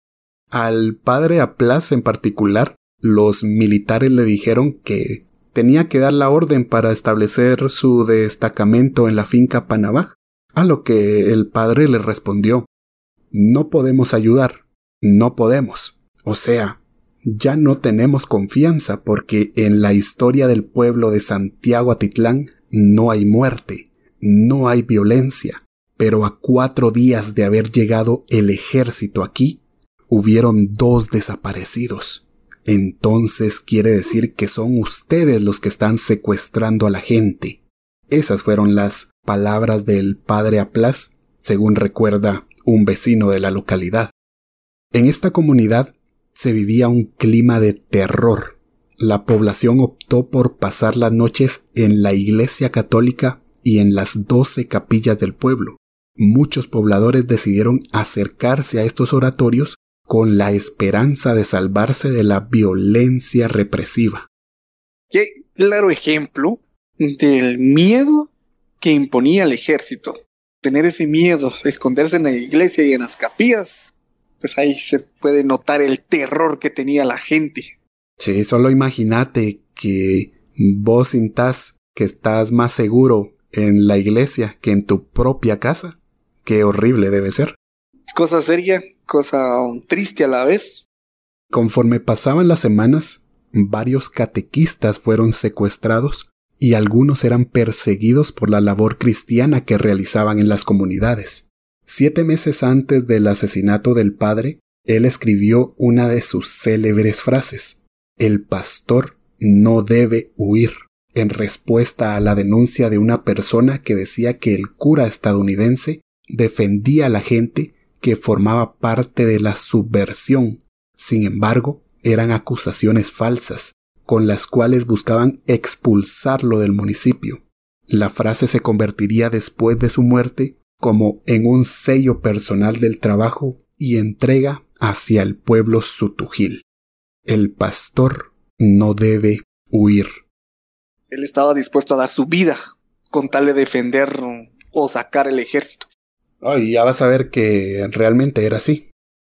Al padre Aplas en particular, los militares le dijeron que tenía que dar la orden para establecer su destacamento en la finca Panabaj, a lo que el padre le respondió No podemos ayudar, no podemos. O sea, ya no tenemos confianza porque en la historia del pueblo de Santiago Atitlán no hay muerte, no hay violencia, pero a cuatro días de haber llegado el ejército aquí, hubieron dos desaparecidos. Entonces quiere decir que son ustedes los que están secuestrando a la gente. Esas fueron las palabras del padre Aplas, según recuerda un vecino de la localidad. En esta comunidad se vivía un clima de terror. La población optó por pasar las noches en la iglesia católica y en las doce capillas del pueblo. Muchos pobladores decidieron acercarse a estos oratorios con la esperanza de salvarse de la violencia represiva. Qué claro ejemplo del miedo que imponía el ejército. Tener ese miedo, esconderse en la iglesia y en las capillas, pues ahí se puede notar el terror que tenía la gente. Sí, solo imagínate que vos sintás que estás más seguro en la iglesia que en tu propia casa. Qué horrible debe ser. Es cosa seria cosa triste a la vez. Conforme pasaban las semanas, varios catequistas fueron secuestrados y algunos eran perseguidos por la labor cristiana que realizaban en las comunidades. Siete meses antes del asesinato del padre, él escribió una de sus célebres frases El pastor no debe huir, en respuesta a la denuncia de una persona que decía que el cura estadounidense defendía a la gente que formaba parte de la subversión. Sin embargo, eran acusaciones falsas, con las cuales buscaban expulsarlo del municipio. La frase se convertiría después de su muerte como en un sello personal del trabajo y entrega hacia el pueblo sutujil. El pastor no debe huir. Él estaba dispuesto a dar su vida con tal de defender o sacar el ejército. Oh, ya vas a ver que realmente era así.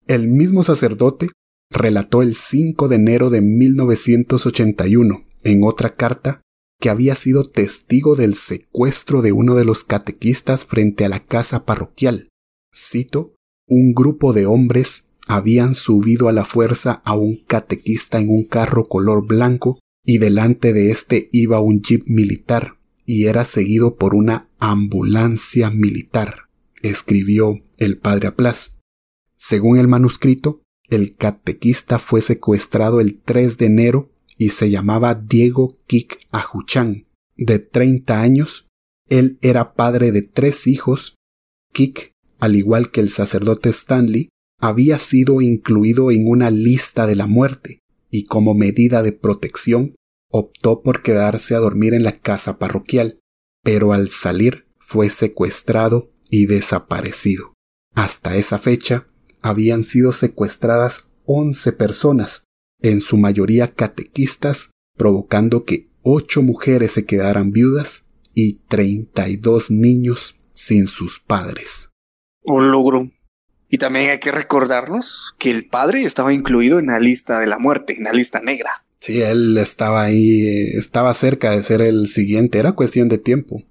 El mismo sacerdote relató el 5 de enero de 1981 en otra carta que había sido testigo del secuestro de uno de los catequistas frente a la casa parroquial. Cito, un grupo de hombres habían subido a la fuerza a un catequista en un carro color blanco y delante de éste iba un jeep militar y era seguido por una ambulancia militar escribió el padre Aplas. Según el manuscrito, el catequista fue secuestrado el 3 de enero y se llamaba Diego Kik Ajuchan, de 30 años. Él era padre de tres hijos. Kik, al igual que el sacerdote Stanley, había sido incluido en una lista de la muerte y como medida de protección optó por quedarse a dormir en la casa parroquial, pero al salir fue secuestrado y desaparecido. Hasta esa fecha habían sido secuestradas 11 personas, en su mayoría catequistas, provocando que ocho mujeres se quedaran viudas y 32 niños sin sus padres. Un logro. Y también hay que recordarnos que el padre estaba incluido en la lista de la muerte, en la lista negra. Sí, él estaba ahí, estaba cerca de ser el siguiente, era cuestión de tiempo.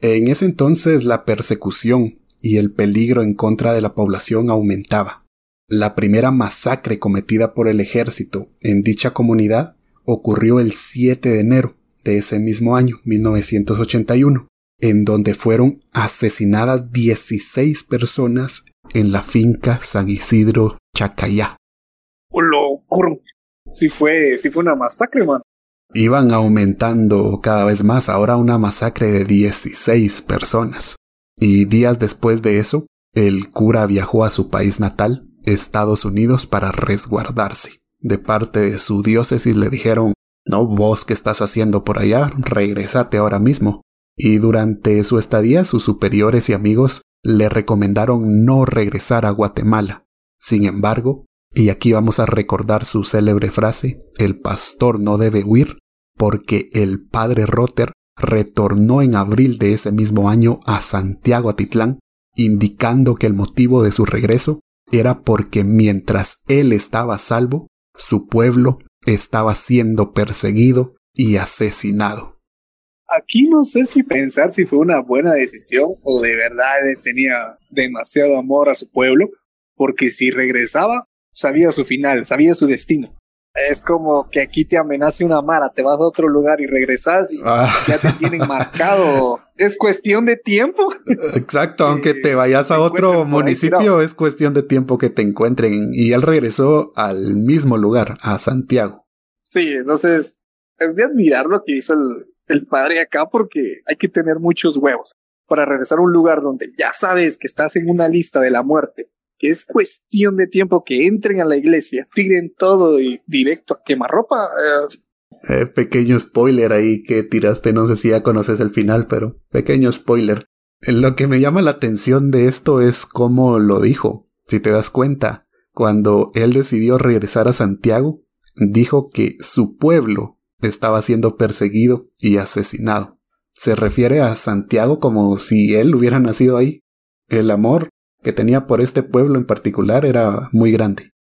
En ese entonces la persecución y el peligro en contra de la población aumentaba. La primera masacre cometida por el ejército en dicha comunidad ocurrió el 7 de enero de ese mismo año, 1981, en donde fueron asesinadas 16 personas en la finca San Isidro Chacayá. ¡Lo Sí fue, sí fue una masacre, man iban aumentando cada vez más, ahora una masacre de 16 personas. Y días después de eso, el cura viajó a su país natal, Estados Unidos, para resguardarse. De parte de su diócesis le dijeron, no, vos que estás haciendo por allá, regresate ahora mismo. Y durante su estadía sus superiores y amigos le recomendaron no regresar a Guatemala. Sin embargo, y aquí vamos a recordar su célebre frase, el pastor no debe huir, porque el padre Rotter retornó en abril de ese mismo año a Santiago Atitlán, indicando que el motivo de su regreso era porque mientras él estaba salvo, su pueblo estaba siendo perseguido y asesinado. Aquí no sé si pensar si fue una buena decisión o de verdad tenía demasiado amor a su pueblo, porque si regresaba sabía su final, sabía su destino. Es como que aquí te amenace una mara, te vas a otro lugar y regresas y ah. ya te tienen marcado es cuestión de tiempo. Exacto, aunque te vayas a otro municipio, es cuestión de tiempo que te encuentren. Y él regresó al mismo lugar, a Santiago. Sí, entonces es de admirar lo que hizo el, el padre acá porque hay que tener muchos huevos para regresar a un lugar donde ya sabes que estás en una lista de la muerte, es cuestión de tiempo que entren a la iglesia, tiren todo y directo a quemarropa. Eh, eh, pequeño spoiler ahí que tiraste, no sé si ya conoces el final, pero pequeño spoiler. Lo que me llama la atención de esto es cómo lo dijo. Si te das cuenta, cuando él decidió regresar a Santiago, dijo que su pueblo estaba siendo perseguido y asesinado. Se refiere a Santiago como si él hubiera nacido ahí. El amor que tenía por este pueblo en particular era muy grande.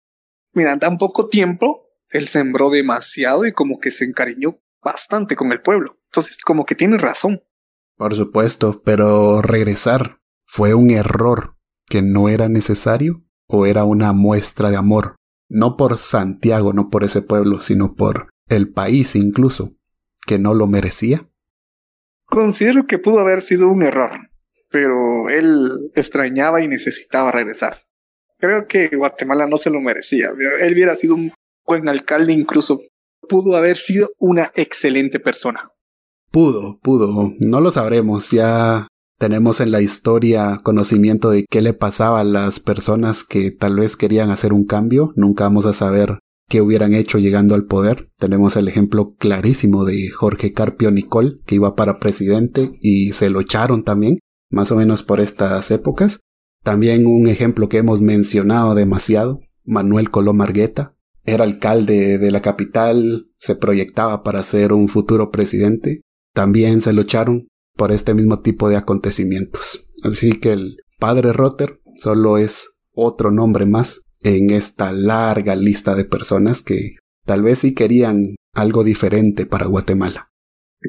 Mira, tan poco tiempo él sembró demasiado y como que se encariñó bastante con el pueblo. Entonces, como que tiene razón. Por supuesto, pero regresar fue un error que no era necesario o era una muestra de amor. No por Santiago, no por ese pueblo, sino por el país incluso, que no lo merecía. Considero que pudo haber sido un error, pero él extrañaba y necesitaba regresar. Creo que Guatemala no se lo merecía. Él hubiera sido un buen alcalde incluso pudo haber sido una excelente persona. Pudo, pudo, no lo sabremos, ya tenemos en la historia conocimiento de qué le pasaba a las personas que tal vez querían hacer un cambio, nunca vamos a saber qué hubieran hecho llegando al poder. Tenemos el ejemplo clarísimo de Jorge Carpio Nicol, que iba para presidente y se lo echaron también, más o menos por estas épocas. También un ejemplo que hemos mencionado demasiado, Manuel Colón Margueta, era alcalde de la capital, se proyectaba para ser un futuro presidente, también se lo echaron por este mismo tipo de acontecimientos. Así que el padre Rotter solo es otro nombre más en esta larga lista de personas que tal vez sí querían algo diferente para Guatemala.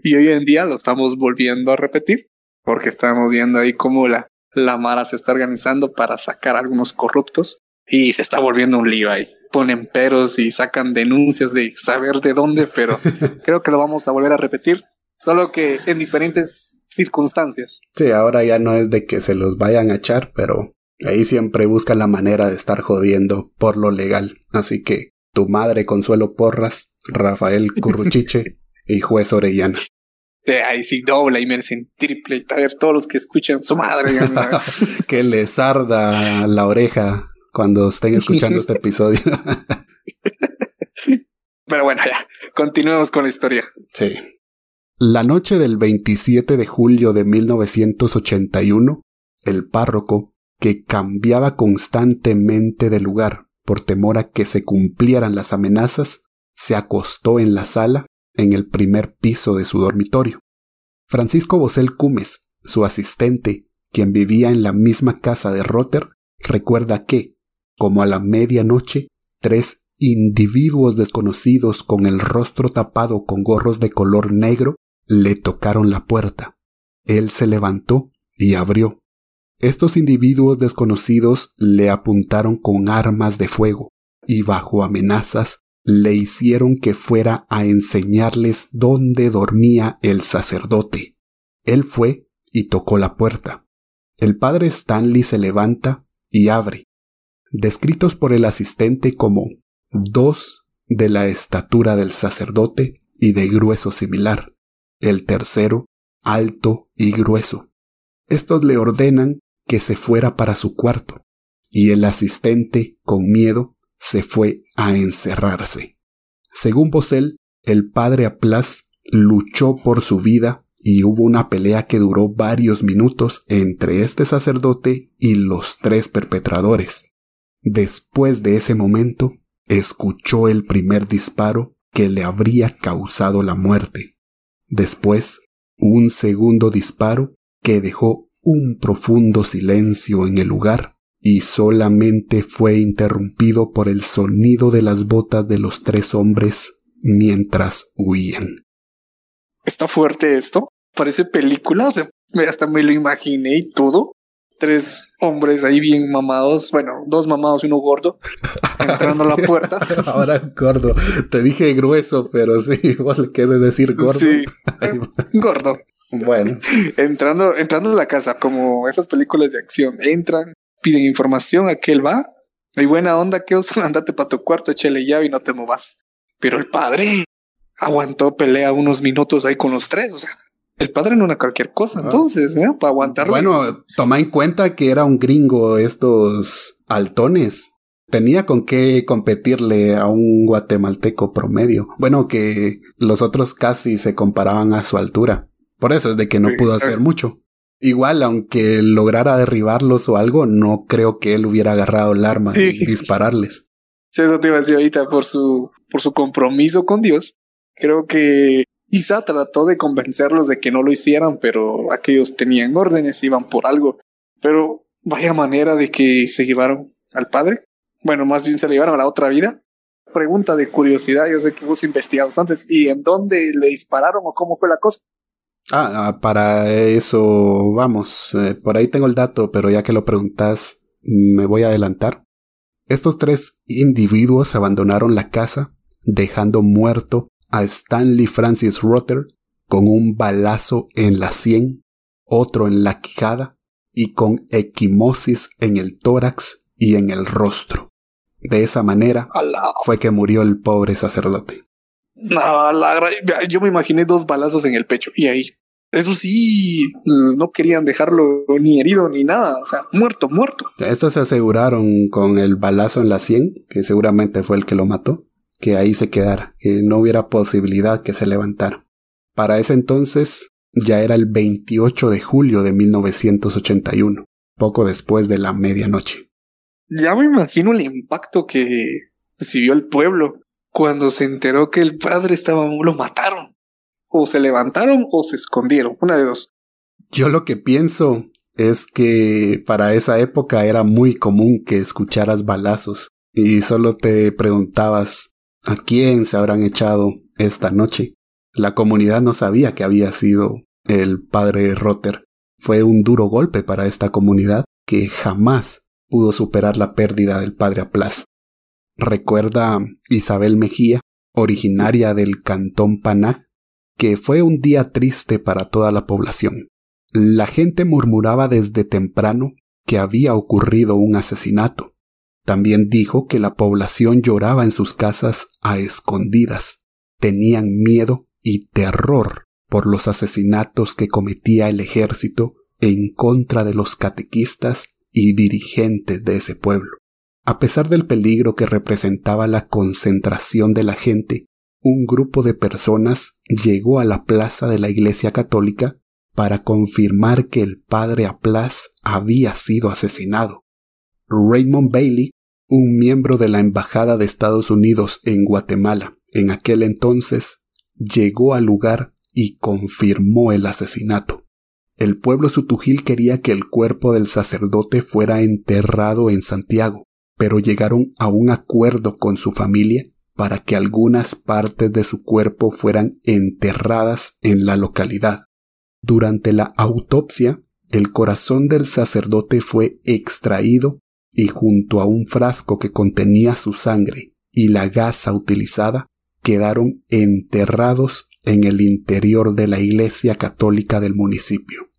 Y hoy en día lo estamos volviendo a repetir, porque estamos viendo ahí cómo la, la Mara se está organizando para sacar a algunos corruptos y se está volviendo un lío ahí. Ponen peros y sacan denuncias de saber de dónde, pero creo que lo vamos a volver a repetir, solo que en diferentes circunstancias. Sí, ahora ya no es de que se los vayan a echar, pero ahí siempre buscan la manera de estar jodiendo por lo legal. Así que tu madre Consuelo Porras, Rafael Curruchiche y juez Orellana. De ahí sí doble y merecen triple. A ver, todos los que escuchan su madre. que les arda la oreja cuando estén escuchando este episodio. Pero bueno, ya, continuemos con la historia. Sí. La noche del 27 de julio de 1981, el párroco, que cambiaba constantemente de lugar por temor a que se cumplieran las amenazas, se acostó en la sala en el primer piso de su dormitorio. Francisco Bosel Cumes, su asistente, quien vivía en la misma casa de Rotter, recuerda que, como a la medianoche, tres individuos desconocidos con el rostro tapado con gorros de color negro le tocaron la puerta. Él se levantó y abrió. Estos individuos desconocidos le apuntaron con armas de fuego y bajo amenazas le hicieron que fuera a enseñarles dónde dormía el sacerdote. Él fue y tocó la puerta. El padre Stanley se levanta y abre descritos por el asistente como dos de la estatura del sacerdote y de grueso similar, el tercero alto y grueso. Estos le ordenan que se fuera para su cuarto, y el asistente, con miedo, se fue a encerrarse. Según Bosel, el padre Aplas luchó por su vida y hubo una pelea que duró varios minutos entre este sacerdote y los tres perpetradores. Después de ese momento, escuchó el primer disparo que le habría causado la muerte. Después, un segundo disparo que dejó un profundo silencio en el lugar y solamente fue interrumpido por el sonido de las botas de los tres hombres mientras huían. Está fuerte esto. Parece película. O sea, hasta me lo imaginé y todo tres hombres ahí bien mamados, bueno, dos mamados y uno gordo, entrando a la puerta. Ahora gordo, te dije grueso, pero sí, igual le decir gordo. Sí, gordo. Bueno. entrando, entrando a la casa, como esas películas de acción, entran, piden información, aquel va, hay buena onda, que os andate para tu cuarto, échale llave y no te movas. Pero el padre aguantó pelea unos minutos ahí con los tres, o sea, el padre no era cualquier cosa, ah. entonces, ¿eh? para aguantarlo. Bueno, toma en cuenta que era un gringo estos altones. Tenía con qué competirle a un guatemalteco promedio. Bueno, que los otros casi se comparaban a su altura. Por eso es de que no pudo hacer mucho. Igual, aunque lograra derribarlos o algo, no creo que él hubiera agarrado el arma y dispararles. Sí, eso te iba a decir ahorita por su, por su compromiso con Dios. Creo que Quizá trató de convencerlos de que no lo hicieran, pero aquellos tenían órdenes, iban por algo. Pero vaya manera de que se llevaron al padre. Bueno, más bien se le llevaron a la otra vida. Pregunta de curiosidad, yo sé que vos investigados antes. ¿Y en dónde le dispararon o cómo fue la cosa? Ah, ah para eso, vamos, eh, por ahí tengo el dato, pero ya que lo preguntas, me voy a adelantar. Estos tres individuos abandonaron la casa, dejando muerto a Stanley Francis Rotter con un balazo en la sien, otro en la quijada y con equimosis en el tórax y en el rostro. De esa manera fue que murió el pobre sacerdote. No, yo me imaginé dos balazos en el pecho y ahí. Eso sí, no querían dejarlo ni herido ni nada, o sea, muerto, muerto. Estos se aseguraron con el balazo en la sien, que seguramente fue el que lo mató, que ahí se quedara, que no hubiera posibilidad que se levantara. Para ese entonces ya era el 28 de julio de 1981, poco después de la medianoche. Ya me imagino el impacto que recibió el pueblo cuando se enteró que el padre estaba, lo mataron. O se levantaron o se escondieron, una de dos. Yo lo que pienso es que para esa época era muy común que escucharas balazos y solo te preguntabas ¿A quién se habrán echado esta noche? La comunidad no sabía que había sido el padre Rotter. Fue un duro golpe para esta comunidad que jamás pudo superar la pérdida del padre Aplas. Recuerda Isabel Mejía, originaria del cantón Panac, que fue un día triste para toda la población. La gente murmuraba desde temprano que había ocurrido un asesinato, también dijo que la población lloraba en sus casas a escondidas, tenían miedo y terror por los asesinatos que cometía el ejército en contra de los catequistas y dirigentes de ese pueblo. A pesar del peligro que representaba la concentración de la gente, un grupo de personas llegó a la plaza de la Iglesia Católica para confirmar que el padre Aplas había sido asesinado. Raymond Bailey un miembro de la Embajada de Estados Unidos en Guatemala en aquel entonces llegó al lugar y confirmó el asesinato. El pueblo sutujil quería que el cuerpo del sacerdote fuera enterrado en Santiago, pero llegaron a un acuerdo con su familia para que algunas partes de su cuerpo fueran enterradas en la localidad. Durante la autopsia, el corazón del sacerdote fue extraído y junto a un frasco que contenía su sangre y la gasa utilizada, quedaron enterrados en el interior de la iglesia católica del municipio.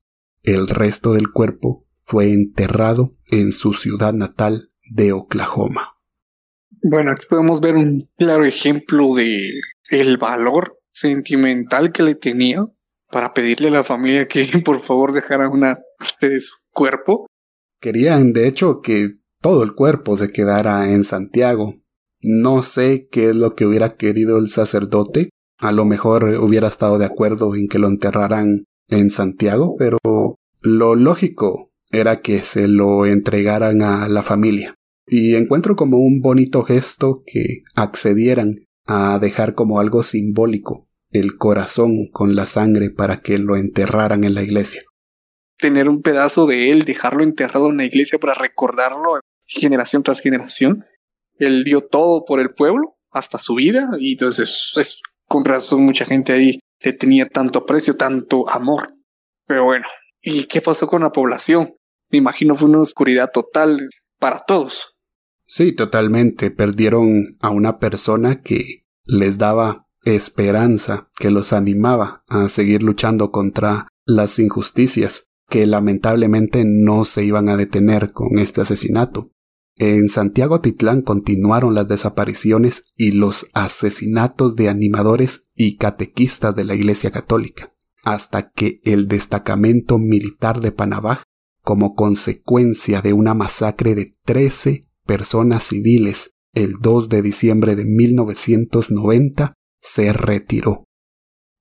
El resto del cuerpo fue enterrado en su ciudad natal de Oklahoma. Bueno, aquí podemos ver un claro ejemplo de el valor sentimental que le tenía para pedirle a la familia que por favor dejara una parte de su cuerpo. Querían, de hecho, que todo el cuerpo se quedara en Santiago. No sé qué es lo que hubiera querido el sacerdote. A lo mejor hubiera estado de acuerdo en que lo enterraran en Santiago, pero lo lógico era que se lo entregaran a la familia. Y encuentro como un bonito gesto que accedieran a dejar como algo simbólico el corazón con la sangre para que lo enterraran en la iglesia. Tener un pedazo de él, dejarlo enterrado en la iglesia para recordarlo generación tras generación. Él dio todo por el pueblo hasta su vida y entonces es con razón mucha gente ahí le tenía tanto aprecio, tanto amor. Pero bueno, ¿y qué pasó con la población? Me imagino fue una oscuridad total para todos. Sí, totalmente. Perdieron a una persona que les daba esperanza, que los animaba a seguir luchando contra las injusticias que lamentablemente no se iban a detener con este asesinato. En Santiago Titlán continuaron las desapariciones y los asesinatos de animadores y catequistas de la Iglesia Católica, hasta que el destacamento militar de Panabaj, como consecuencia de una masacre de 13 personas civiles el 2 de diciembre de 1990, se retiró.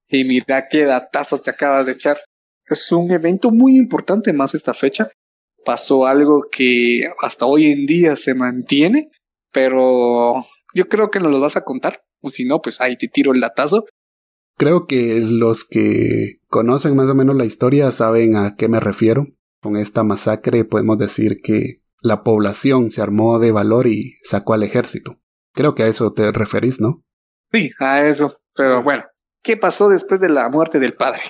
Y mira qué datazo te acabas de echar. Es un evento muy importante más esta fecha, pasó algo que hasta hoy en día se mantiene, pero yo creo que nos lo vas a contar, o si no, pues ahí te tiro el latazo. Creo que los que conocen más o menos la historia saben a qué me refiero. Con esta masacre podemos decir que la población se armó de valor y sacó al ejército. Creo que a eso te referís, ¿no? Sí, a eso. Pero bueno, ¿qué pasó después de la muerte del padre?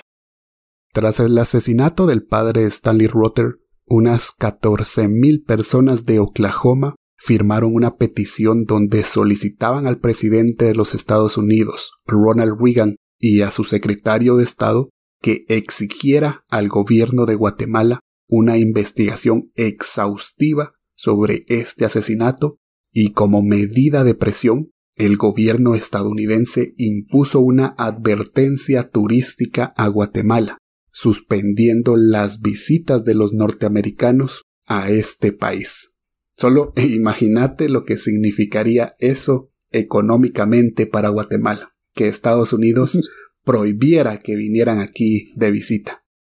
Tras el asesinato del padre Stanley Rotter, unas 14.000 personas de Oklahoma firmaron una petición donde solicitaban al presidente de los Estados Unidos, Ronald Reagan, y a su secretario de Estado que exigiera al gobierno de Guatemala una investigación exhaustiva sobre este asesinato y como medida de presión, el gobierno estadounidense impuso una advertencia turística a Guatemala, suspendiendo las visitas de los norteamericanos a este país. Solo imagínate lo que significaría eso económicamente para Guatemala, que Estados Unidos prohibiera que vinieran aquí de visita.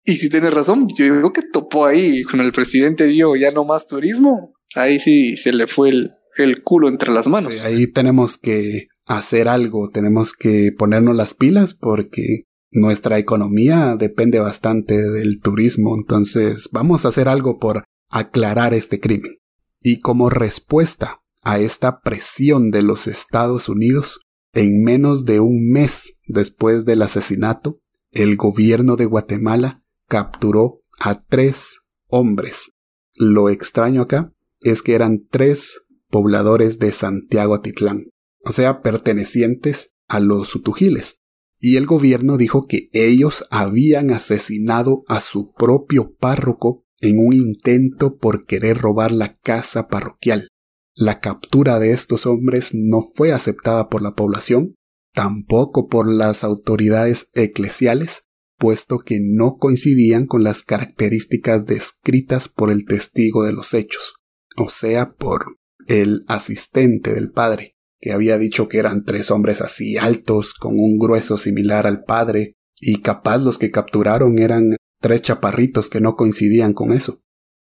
Y si tienes razón, yo digo que topó ahí con el presidente dio ya no más turismo. Ahí sí se le fue el, el culo entre las manos. ahí tenemos que hacer algo, tenemos que ponernos las pilas porque nuestra economía depende bastante del turismo, entonces vamos a hacer algo por aclarar este crimen. Y como respuesta a esta presión de los Estados Unidos, en menos de un mes después del asesinato, el gobierno de Guatemala capturó a tres hombres. Lo extraño acá es que eran tres pobladores de Santiago Atitlán, o sea, pertenecientes a los sutujiles y el gobierno dijo que ellos habían asesinado a su propio párroco en un intento por querer robar la casa parroquial. La captura de estos hombres no fue aceptada por la población, tampoco por las autoridades eclesiales, puesto que no coincidían con las características descritas por el testigo de los hechos, o sea, por el asistente del padre que había dicho que eran tres hombres así altos, con un grueso similar al padre, y capaz los que capturaron eran tres chaparritos que no coincidían con eso.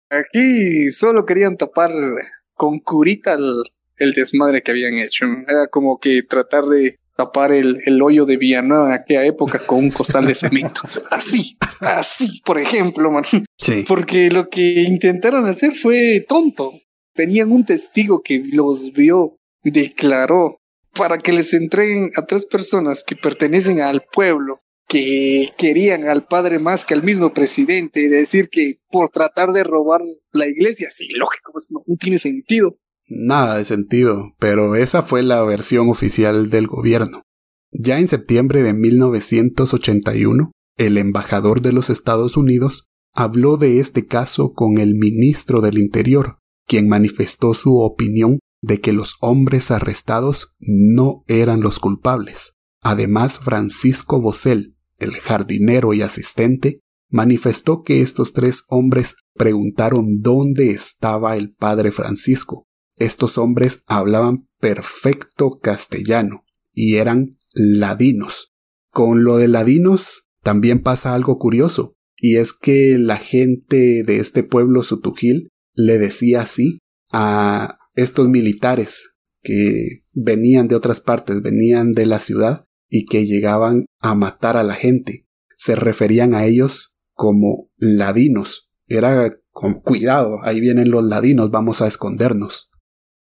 Aquí solo querían tapar con curita el, desmadre que habían hecho. Era como que tratar de tapar el, el hoyo de Villanueva en aquella época con un costal de cemento. Así, así, por ejemplo, man. Sí. Porque lo que intentaron hacer fue tonto. Tenían un testigo que los vio declaró para que les entreguen a tres personas que pertenecen al pueblo, que querían al padre más que al mismo presidente, y decir que por tratar de robar la iglesia, sí, lógico, pues no, tiene sentido. Nada de sentido, pero esa fue la versión oficial del gobierno. Ya en septiembre de 1981, el embajador de los Estados Unidos habló de este caso con el ministro del Interior, quien manifestó su opinión de que los hombres arrestados no eran los culpables. Además, Francisco Bosel, el jardinero y asistente, manifestó que estos tres hombres preguntaron dónde estaba el padre Francisco. Estos hombres hablaban perfecto castellano y eran ladinos. Con lo de ladinos también pasa algo curioso, y es que la gente de este pueblo Sutujil le decía así a estos militares que venían de otras partes, venían de la ciudad y que llegaban a matar a la gente. Se referían a ellos como ladinos. Era con cuidado, ahí vienen los ladinos, vamos a escondernos.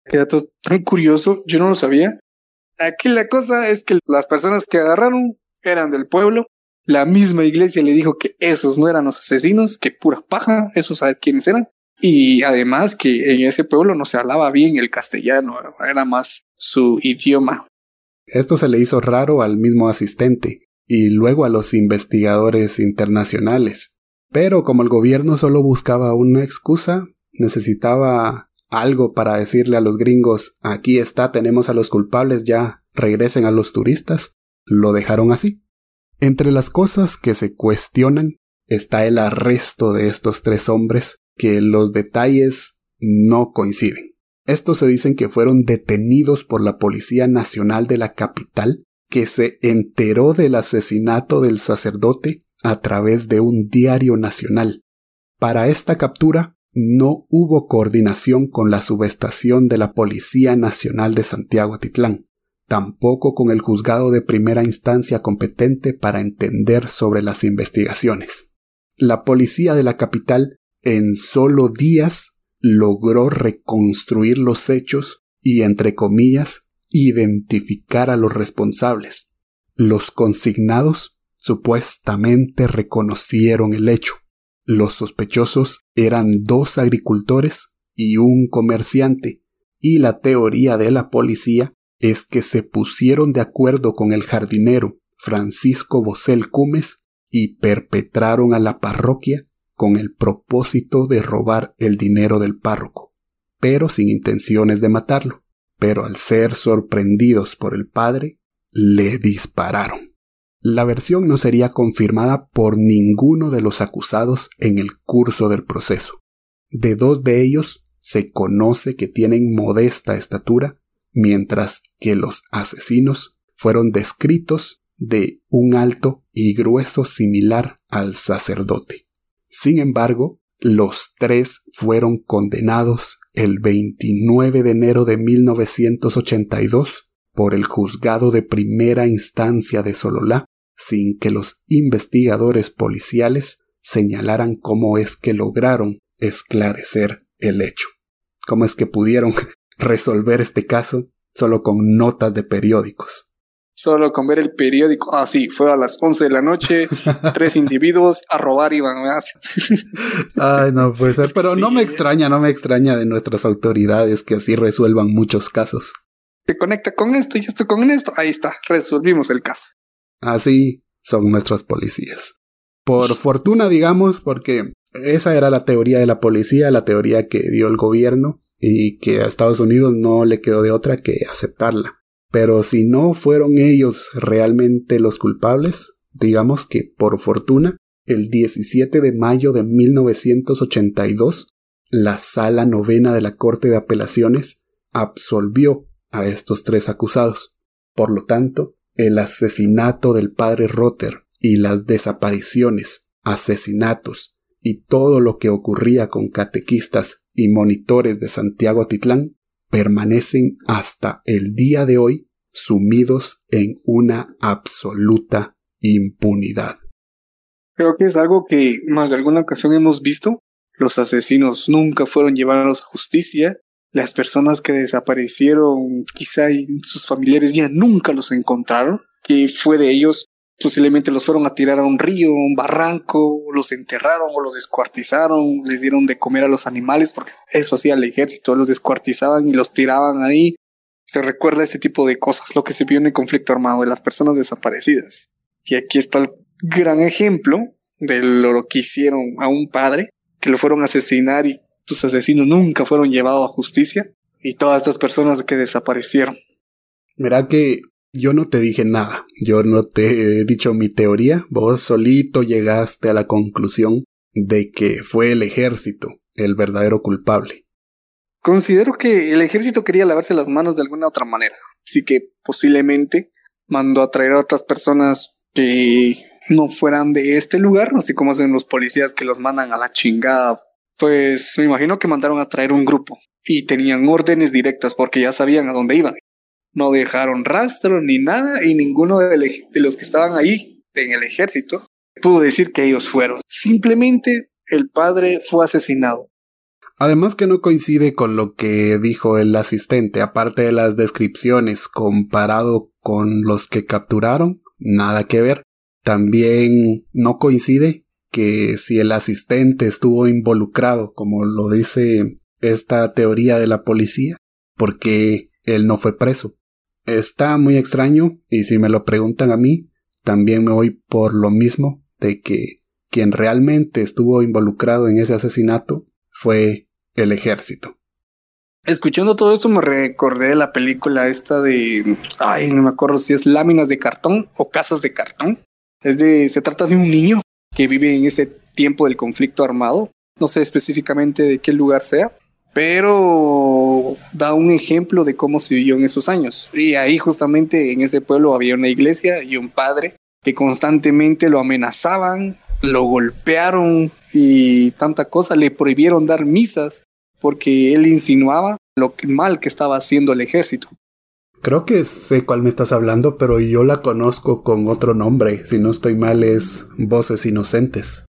Qué dato tan curioso, yo no lo sabía. Aquí la cosa es que las personas que agarraron eran del pueblo. La misma iglesia le dijo que esos no eran los asesinos, que pura paja, esos saber quiénes eran. Y además que en ese pueblo no se hablaba bien el castellano, era más su idioma. Esto se le hizo raro al mismo asistente, y luego a los investigadores internacionales. Pero como el gobierno solo buscaba una excusa, necesitaba algo para decirle a los gringos aquí está, tenemos a los culpables, ya regresen a los turistas, lo dejaron así. Entre las cosas que se cuestionan está el arresto de estos tres hombres, que los detalles no coinciden. Estos se dicen que fueron detenidos por la Policía Nacional de la capital, que se enteró del asesinato del sacerdote a través de un diario nacional. Para esta captura no hubo coordinación con la subestación de la Policía Nacional de Santiago Atitlán, tampoco con el juzgado de primera instancia competente para entender sobre las investigaciones. La policía de la capital en solo días logró reconstruir los hechos y, entre comillas, identificar a los responsables. Los consignados supuestamente reconocieron el hecho. Los sospechosos eran dos agricultores y un comerciante, y la teoría de la policía es que se pusieron de acuerdo con el jardinero Francisco Bosel Cumes y perpetraron a la parroquia con el propósito de robar el dinero del párroco, pero sin intenciones de matarlo. Pero al ser sorprendidos por el padre, le dispararon. La versión no sería confirmada por ninguno de los acusados en el curso del proceso. De dos de ellos se conoce que tienen modesta estatura, mientras que los asesinos fueron descritos de un alto y grueso similar al sacerdote. Sin embargo, los tres fueron condenados el 29 de enero de 1982 por el juzgado de primera instancia de Sololá, sin que los investigadores policiales señalaran cómo es que lograron esclarecer el hecho. Cómo es que pudieron resolver este caso solo con notas de periódicos solo con ver el periódico. Ah, sí, fue a las 11 de la noche, tres individuos a robar iban. Ay, no puede ser, pero no me extraña, no me extraña de nuestras autoridades que así resuelvan muchos casos. Se conecta con esto y esto con esto, ahí está, resolvimos el caso. Así son nuestros policías. Por fortuna, digamos, porque esa era la teoría de la policía, la teoría que dio el gobierno y que a Estados Unidos no le quedó de otra que aceptarla. Pero si no fueron ellos realmente los culpables, digamos que por fortuna, el 17 de mayo de 1982, la Sala Novena de la Corte de Apelaciones absolvió a estos tres acusados. Por lo tanto, el asesinato del padre Rotter y las desapariciones, asesinatos y todo lo que ocurría con catequistas y monitores de Santiago Atitlán permanecen hasta el día de hoy sumidos en una absoluta impunidad. Creo que es algo que más de alguna ocasión hemos visto. Los asesinos nunca fueron llevados a justicia. Las personas que desaparecieron, quizá sus familiares ya nunca los encontraron. Que fue de ellos Posiblemente los fueron a tirar a un río, un barranco, los enterraron o los descuartizaron, les dieron de comer a los animales, porque eso hacía el ejército, los descuartizaban y los tiraban ahí. Te recuerda ese tipo de cosas, lo que se vio en el conflicto armado de las personas desaparecidas. Y aquí está el gran ejemplo de lo que hicieron a un padre, que lo fueron a asesinar y sus asesinos nunca fueron llevados a justicia, y todas estas personas que desaparecieron. Mira que yo no te dije nada, yo no te he dicho mi teoría, vos solito llegaste a la conclusión de que fue el ejército el verdadero culpable. Considero que el ejército quería lavarse las manos de alguna otra manera, así que posiblemente mandó a traer a otras personas que no fueran de este lugar, así como hacen los policías que los mandan a la chingada. Pues me imagino que mandaron a traer un grupo y tenían órdenes directas porque ya sabían a dónde iban no dejaron rastro ni nada y ninguno de, los que estaban ahí en el ejército pudo decir que ellos fueron. Simplemente el padre fue asesinado. Además que no coincide con lo que dijo el asistente, aparte de las descripciones comparado con los que capturaron, nada que ver. También no coincide que si el asistente estuvo involucrado, como lo dice esta teoría de la policía, porque él no fue preso. Está muy extraño y si me lo preguntan a mí, también me voy por lo mismo de que quien realmente estuvo involucrado en ese asesinato fue el ejército. Escuchando todo esto me recordé de la película esta de, ay, no me acuerdo si es láminas de cartón o casas de cartón. Es de, se trata de un niño que vive en ese tiempo del conflicto armado. No sé específicamente de qué lugar sea, pero da un ejemplo de cómo se vivió en esos años. Y ahí justamente en ese pueblo había una iglesia y un padre que constantemente lo amenazaban, lo golpearon y tanta cosa, le prohibieron dar misas porque él insinuaba lo mal que estaba haciendo el ejército. Creo que sé cuál me estás hablando, pero yo la conozco con otro nombre. Si no estoy mal, es Voces Inocentes.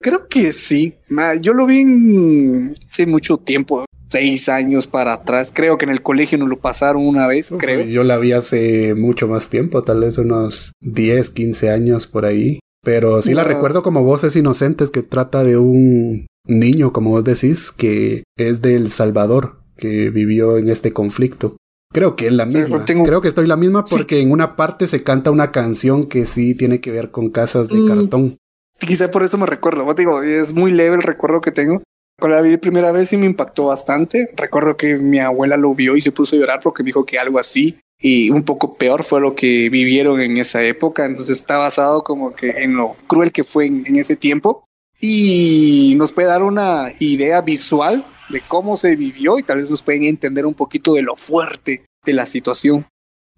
Creo que sí. Yo lo vi en... hace mucho tiempo, seis años para atrás. Creo que en el colegio nos lo pasaron una vez, creo. Yo la vi hace mucho más tiempo, tal vez unos 10, 15 años por ahí. Pero sí la recuerdo como Voces Inocentes, que trata de un niño, como vos decís, que es del Salvador, que vivió en este conflicto. Creo que es la misma. Creo que estoy la misma porque en una parte se canta una canción que sí tiene que ver con casas de mm. cartón. Quizá por eso me recuerdo. Digo, es muy leve el recuerdo que tengo. Cuando la vi primera vez sí me impactó bastante. Recuerdo que mi abuela lo vio y se puso a llorar porque dijo que algo así y un poco peor fue lo que vivieron en esa época. Entonces está basado como que en lo cruel que fue en ese tiempo y nos puede dar una idea visual de cómo se vivió y tal vez nos pueden entender un poquito de lo fuerte de la situación.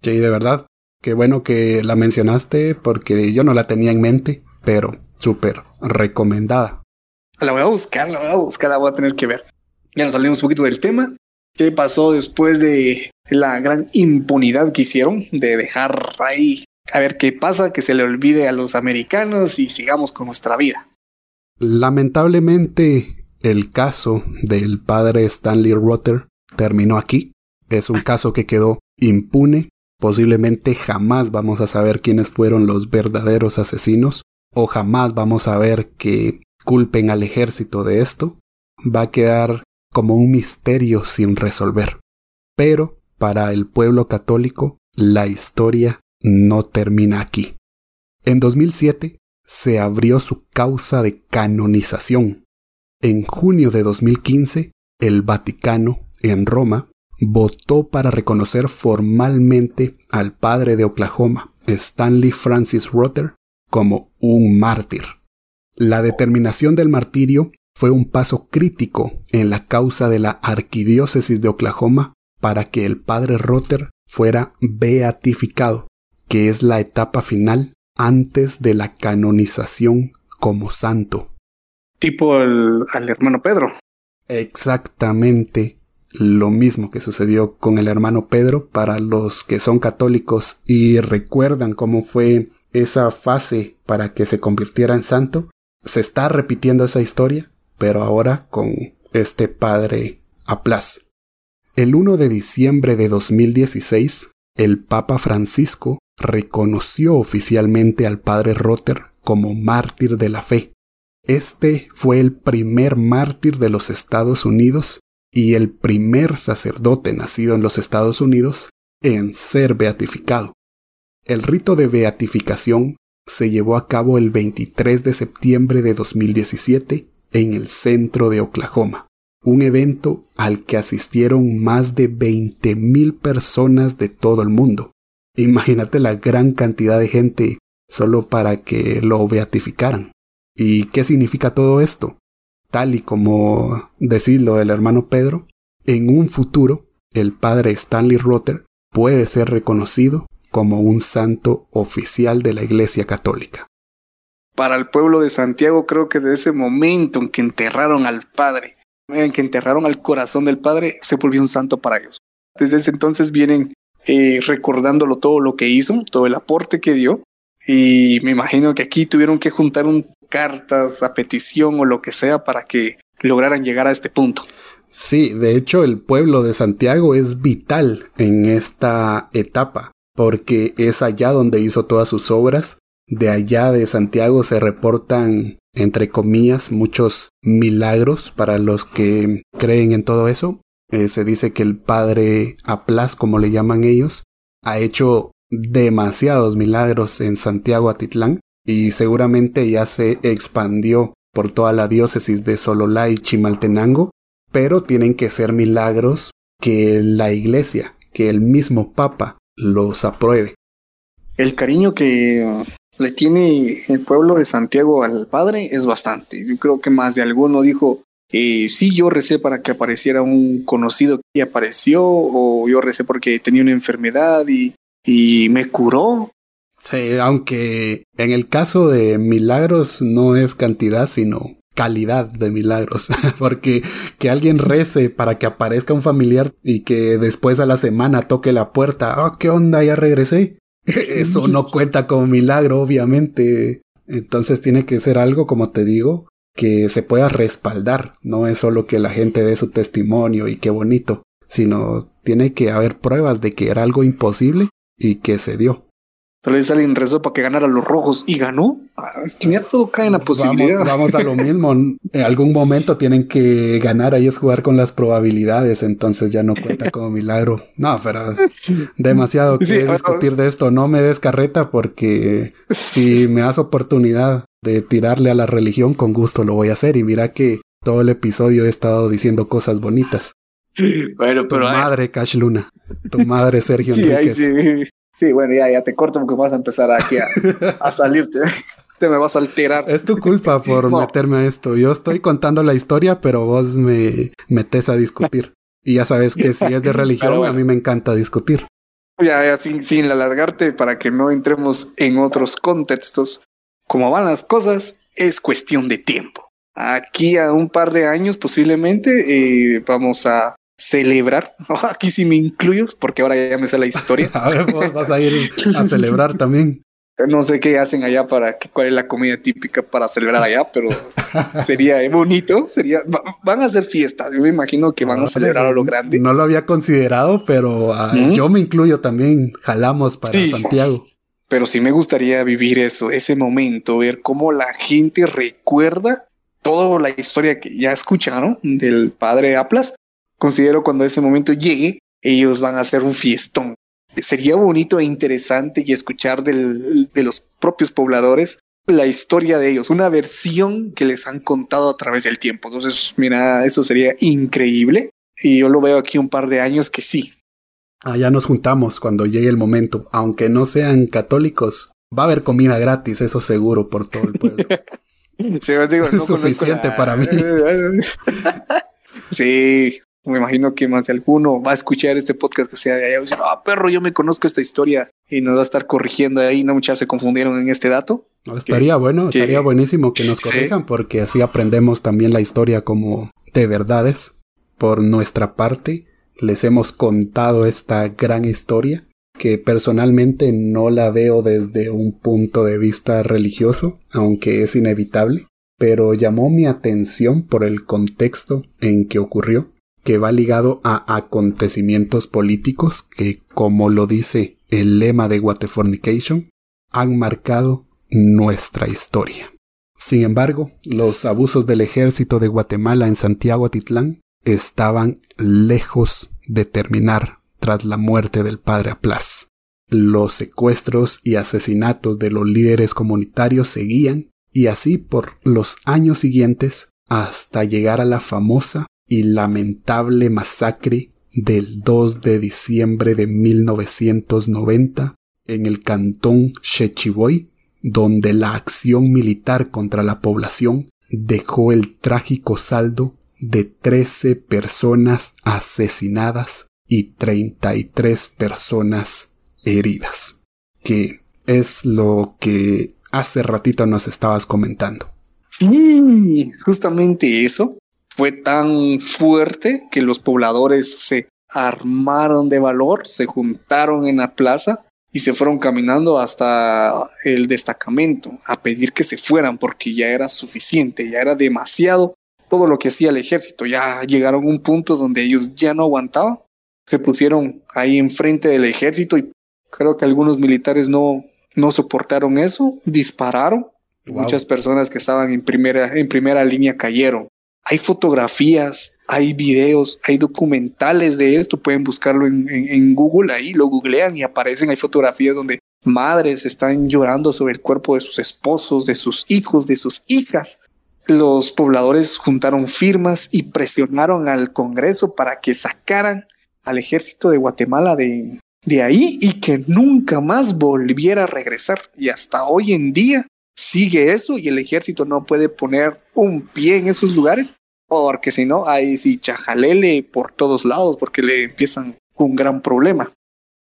Sí, de verdad. Qué bueno que la mencionaste porque yo no la tenía en mente, pero súper recomendada. La voy a buscar, la voy a buscar, la voy a tener que ver. Ya nos salimos un poquito del tema. ¿Qué pasó después de la gran impunidad que hicieron de dejar ahí a ver qué pasa, que se le olvide a los americanos y sigamos con nuestra vida? Lamentablemente, el caso del padre Stanley Rotter terminó aquí. Es un caso que quedó impune. Posiblemente jamás vamos a saber quiénes fueron los verdaderos asesinos o jamás vamos a ver que culpen al ejército de esto. Va a quedar como un misterio sin resolver. Pero para el pueblo católico, la historia no termina aquí. En 2007, se abrió su causa de canonización. En junio de 2015, el Vaticano, en Roma, votó para reconocer formalmente al padre de Oklahoma, Stanley Francis Rutter, como un mártir. La determinación del martirio fue un paso crítico en la causa de la arquidiócesis de Oklahoma para que el padre Rutter fuera beatificado, que es la etapa final antes de la canonización como santo. Tipo al hermano Pedro. Exactamente lo mismo que sucedió con el hermano Pedro para los que son católicos y recuerdan cómo fue esa fase para que se convirtiera en santo. Se está repitiendo esa historia, pero ahora con este padre Aplas. El 1 de diciembre de 2016, el Papa Francisco reconoció oficialmente al padre Rotter como mártir de la fe. Este fue el primer mártir de los Estados Unidos y el primer sacerdote nacido en los Estados Unidos en ser beatificado. El rito de beatificación se llevó a cabo el 23 de septiembre de 2017 en el centro de Oklahoma, un evento al que asistieron más de 20.000 personas de todo el mundo. Imagínate la gran cantidad de gente solo para que lo beatificaran. ¿Y qué significa todo esto? Tal y como decirlo el hermano Pedro, en un futuro el padre Stanley Rotter puede ser reconocido como un santo oficial de la Iglesia Católica. Para el pueblo de Santiago creo que de ese momento en que enterraron al Padre, en que enterraron al corazón del Padre, se volvió un santo para ellos. Desde ese entonces vienen eh, recordándolo todo lo que hizo, todo el aporte que dio. Y me imagino que aquí tuvieron que juntar un, cartas a petición o lo que sea para que lograran llegar a este punto. Sí, de hecho el pueblo de Santiago es vital en esta etapa, porque es allá donde hizo todas sus obras. De allá de Santiago se reportan, entre comillas, muchos milagros para los que creen en todo eso. Eh, se dice que el padre Aplas, como le llaman ellos, ha hecho demasiados milagros en Santiago Atitlán y seguramente ya se expandió por toda la diócesis de Sololá y Chimaltenango, pero tienen que ser milagros que la iglesia, que el mismo Papa los apruebe. El cariño que le tiene el pueblo de Santiago al Padre es bastante. Yo creo que más de alguno dijo, eh, sí, yo recé para que apareciera un conocido que apareció, o yo recé porque tenía una enfermedad y, y me curó. Sí, aunque en el caso de milagros no es cantidad, sino calidad de milagros, porque que alguien rece para que aparezca un familiar y que después a la semana toque la puerta, oh, ¿qué onda? Ya regresé. Eso no cuenta como milagro, obviamente. Entonces tiene que ser algo, como te digo, que se pueda respaldar. No es solo que la gente dé su testimonio y qué bonito, sino tiene que haber pruebas de que era algo imposible y que se dio. Tal vez alguien rezó para que ganara los rojos y ganó. Ah, es que ya todo cae en la posibilidad. Vamos, a lo mismo. En algún momento tienen que ganar. Ahí es jugar con las probabilidades. Entonces ya no cuenta como milagro. No, pero demasiado que discutir de esto. No me des carreta porque si me das oportunidad de tirarle a la religión, con gusto lo voy a hacer. Y mira que todo el episodio he estado diciendo cosas bonitas. Bueno, pero. Tu madre, Cash Luna. Tu madre, Sergio sí, Enríquez. Sí, bueno, ya, ya te corto porque vas a empezar aquí a, a salirte. te me vas a alterar. Es tu culpa por meterme a esto. Yo estoy contando la historia, pero vos me metes a discutir. Y ya sabes que si es de religión, a mí me encanta discutir. Ya, ya, sin, sin alargarte, para que no entremos en otros contextos. Como van las cosas, es cuestión de tiempo. Aquí a un par de años posiblemente eh, vamos a celebrar. Aquí sí me incluyo porque ahora ya me sé la historia. a ver, vos vas a ir a celebrar también. No sé qué hacen allá para cuál es la comida típica para celebrar allá, pero sería bonito. Sería van a hacer fiestas. Yo me imagino que van a celebrar a lo grande. No lo había considerado, pero ah, yo me incluyo también. Jalamos para Santiago. Pero sí me gustaría vivir eso, ese momento, ver cómo la gente recuerda toda la historia que ya escucharon del padre Aplas Considero cuando ese momento llegue, ellos van a hacer un fiestón. Sería bonito e interesante y escuchar del, de los propios pobladores la historia de ellos, una versión que les han contado a través del tiempo. Entonces, mira, eso sería increíble. Y yo lo veo aquí un par de años que sí. Allá nos juntamos cuando llegue el momento. Aunque no sean católicos, va a haber comida gratis, eso seguro, por todo el pueblo. sí, digo, es suficiente para mí. sí, me imagino que más de alguno va a escuchar este podcast que sea de allá y decir, ah, perro, yo me conozco esta historia y nos va a estar corrigiendo ahí. No muchas se confundieron en este dato. estaría bueno, estaría buenísimo que nos corrijan porque así aprendemos también la historia como de verdades. Por nuestra parte, les hemos contado esta gran historia que personalmente no la veo desde un punto de vista religioso, aunque es inevitable, pero llamó mi atención por el contexto en que ocurrió que va ligado a acontecimientos políticos que, como lo dice el lema de Waterfornication, han marcado nuestra historia. Sin embargo, los abusos del ejército de Guatemala en Santiago Atitlán estaban lejos de terminar tras la muerte del padre Aplas. Los secuestros y asesinatos de los líderes comunitarios seguían, y así por los años siguientes hasta llegar a la famosa y lamentable masacre del 2 de diciembre de 1990 en el cantón Chechiboy, donde la acción militar contra la población dejó el trágico saldo de 13 personas asesinadas y 33 personas heridas, que es lo que hace ratito nos estabas comentando. Sí, justamente eso fue tan fuerte que los pobladores se armaron de valor, se juntaron en la plaza y se fueron caminando hasta el destacamento a pedir que se fueran porque ya era suficiente, ya era demasiado todo lo que hacía el ejército. Ya llegaron a un punto donde ellos ya no aguantaban. Se pusieron ahí enfrente del ejército y creo que algunos militares no, no soportaron eso, dispararon. Muchas personas que estaban en primera, en primera línea cayeron hay fotografías hay videos, hay documentales de esto, pueden buscarlo en, Google, ahí lo googlean y aparecen, hay fotografías donde madres están llorando sobre el cuerpo de sus esposos, de sus hijos, de sus hijas. Los pobladores juntaron firmas y presionaron al Congreso para que sacaran al ejército de Guatemala de, de ahí y que nunca más volviera a regresar. Y hasta hoy en día sigue eso y el ejército no puede poner un pie en esos lugares porque si no, ahí sí chajalele por todos lados porque le empiezan un gran problema.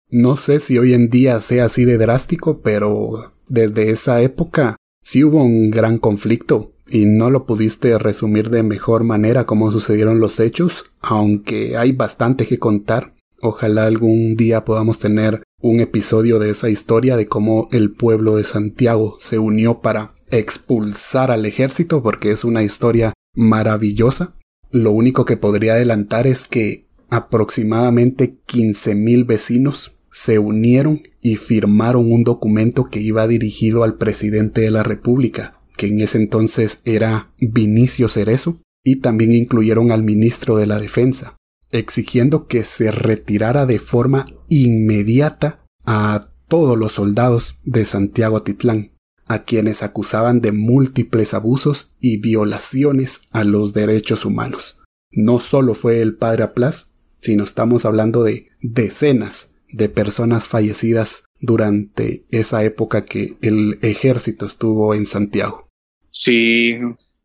No sé si hoy en día sea así de drástico, pero desde esa época sí hubo un gran conflicto y no lo pudiste resumir de mejor manera cómo sucedieron los hechos, aunque hay bastante que contar. Ojalá algún día podamos tener un episodio de esa historia de cómo el pueblo de Santiago se unió para expulsar al ejército, porque es una historia maravillosa. Lo único que podría adelantar es que aproximadamente 15.000 vecinos se unieron y firmaron un documento que iba dirigido al presidente de la República, que en ese entonces era Vinicio Cerezo, y también incluyeron al ministro de la Defensa, exigiendo que se retirara de forma inmediata a todos los soldados de Santiago Titlán, a quienes acusaban de múltiples abusos y violaciones a los derechos humanos. No solo fue el padre Aplas, sino estamos hablando de decenas de personas fallecidas durante esa época que el ejército estuvo en Santiago. Sí,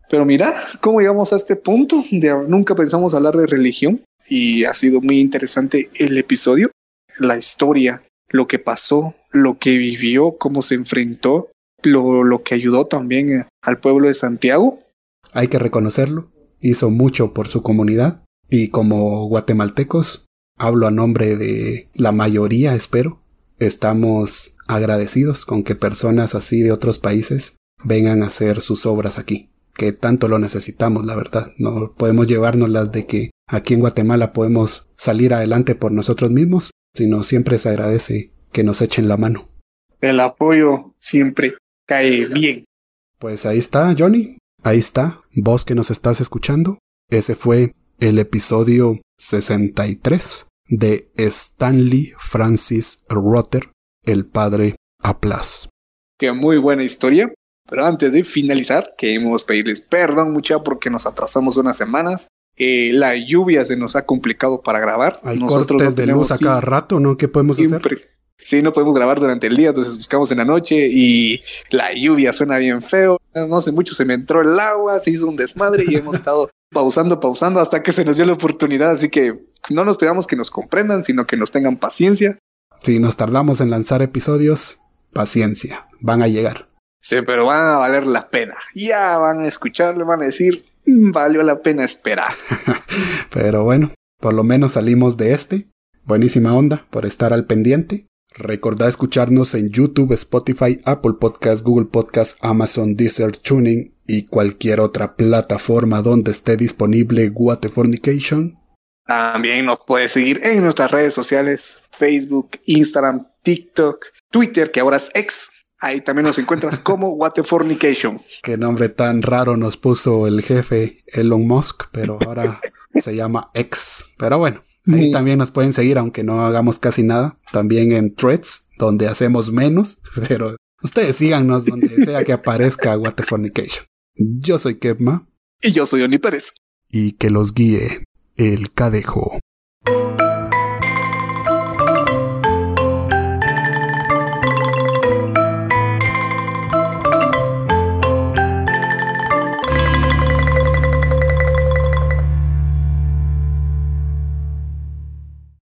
pero mira cómo llegamos a este punto de nunca pensamos hablar de religión y ha sido muy interesante el episodio, la historia, lo que pasó, lo que vivió, cómo se enfrentó, lo, lo que ayudó también al pueblo de Santiago. Hay que reconocerlo, hizo mucho por su comunidad y como guatemaltecos hablo a nombre de la mayoría, espero. Estamos agradecidos con que personas así de otros países vengan a hacer sus obras aquí, que tanto lo necesitamos, la verdad. No podemos llevarnos las de que aquí en Guatemala podemos salir adelante por nosotros mismos, sino siempre se agradece que nos echen la mano. El apoyo siempre cae bien. Pues ahí está, Johnny. Ahí está. Vos que nos estás escuchando. Ese fue el episodio 63 de Stanley Francis Rotter, el padre Aplas. Qué muy buena historia. Pero antes de finalizar, queremos pedirles perdón mucha porque nos atrasamos unas semanas. Eh, la lluvia se nos ha complicado para grabar. Hay Nosotros cortes de luz a cada rato, ¿no? ¿Qué podemos hacer? Sí, no podemos grabar durante el día, entonces buscamos en la noche y la lluvia suena bien feo. No sé mucho, se me entró el agua, se hizo un desmadre y hemos estado pausando, pausando hasta que se nos dio la oportunidad. Así que no nos pedamos que nos comprendan, sino que nos tengan paciencia. Si nos tardamos en lanzar episodios, paciencia, van a llegar. Sí, pero van a valer la pena. Ya van a escucharle, van a decir, mm, valió la pena esperar. pero bueno, por lo menos salimos de este. Buenísima onda por estar al pendiente. Recordá escucharnos en YouTube, Spotify, Apple Podcast, Google Podcast, Amazon, Deezer, Tuning y cualquier otra plataforma donde esté disponible Guatefornication. También nos puedes seguir en nuestras redes sociales, Facebook, Instagram, TikTok, Twitter, que ahora es ex. Ahí también nos encuentras como Waterfornication. Qué nombre tan raro nos puso el jefe Elon Musk, pero ahora se llama X. Pero bueno, Ahí también nos pueden seguir, aunque no hagamos casi nada. También en threads, donde hacemos menos, pero ustedes síganos donde sea que aparezca Waterfornication. Yo soy Kevma. Y yo soy Oni Pérez. Y que los guíe el cadejo.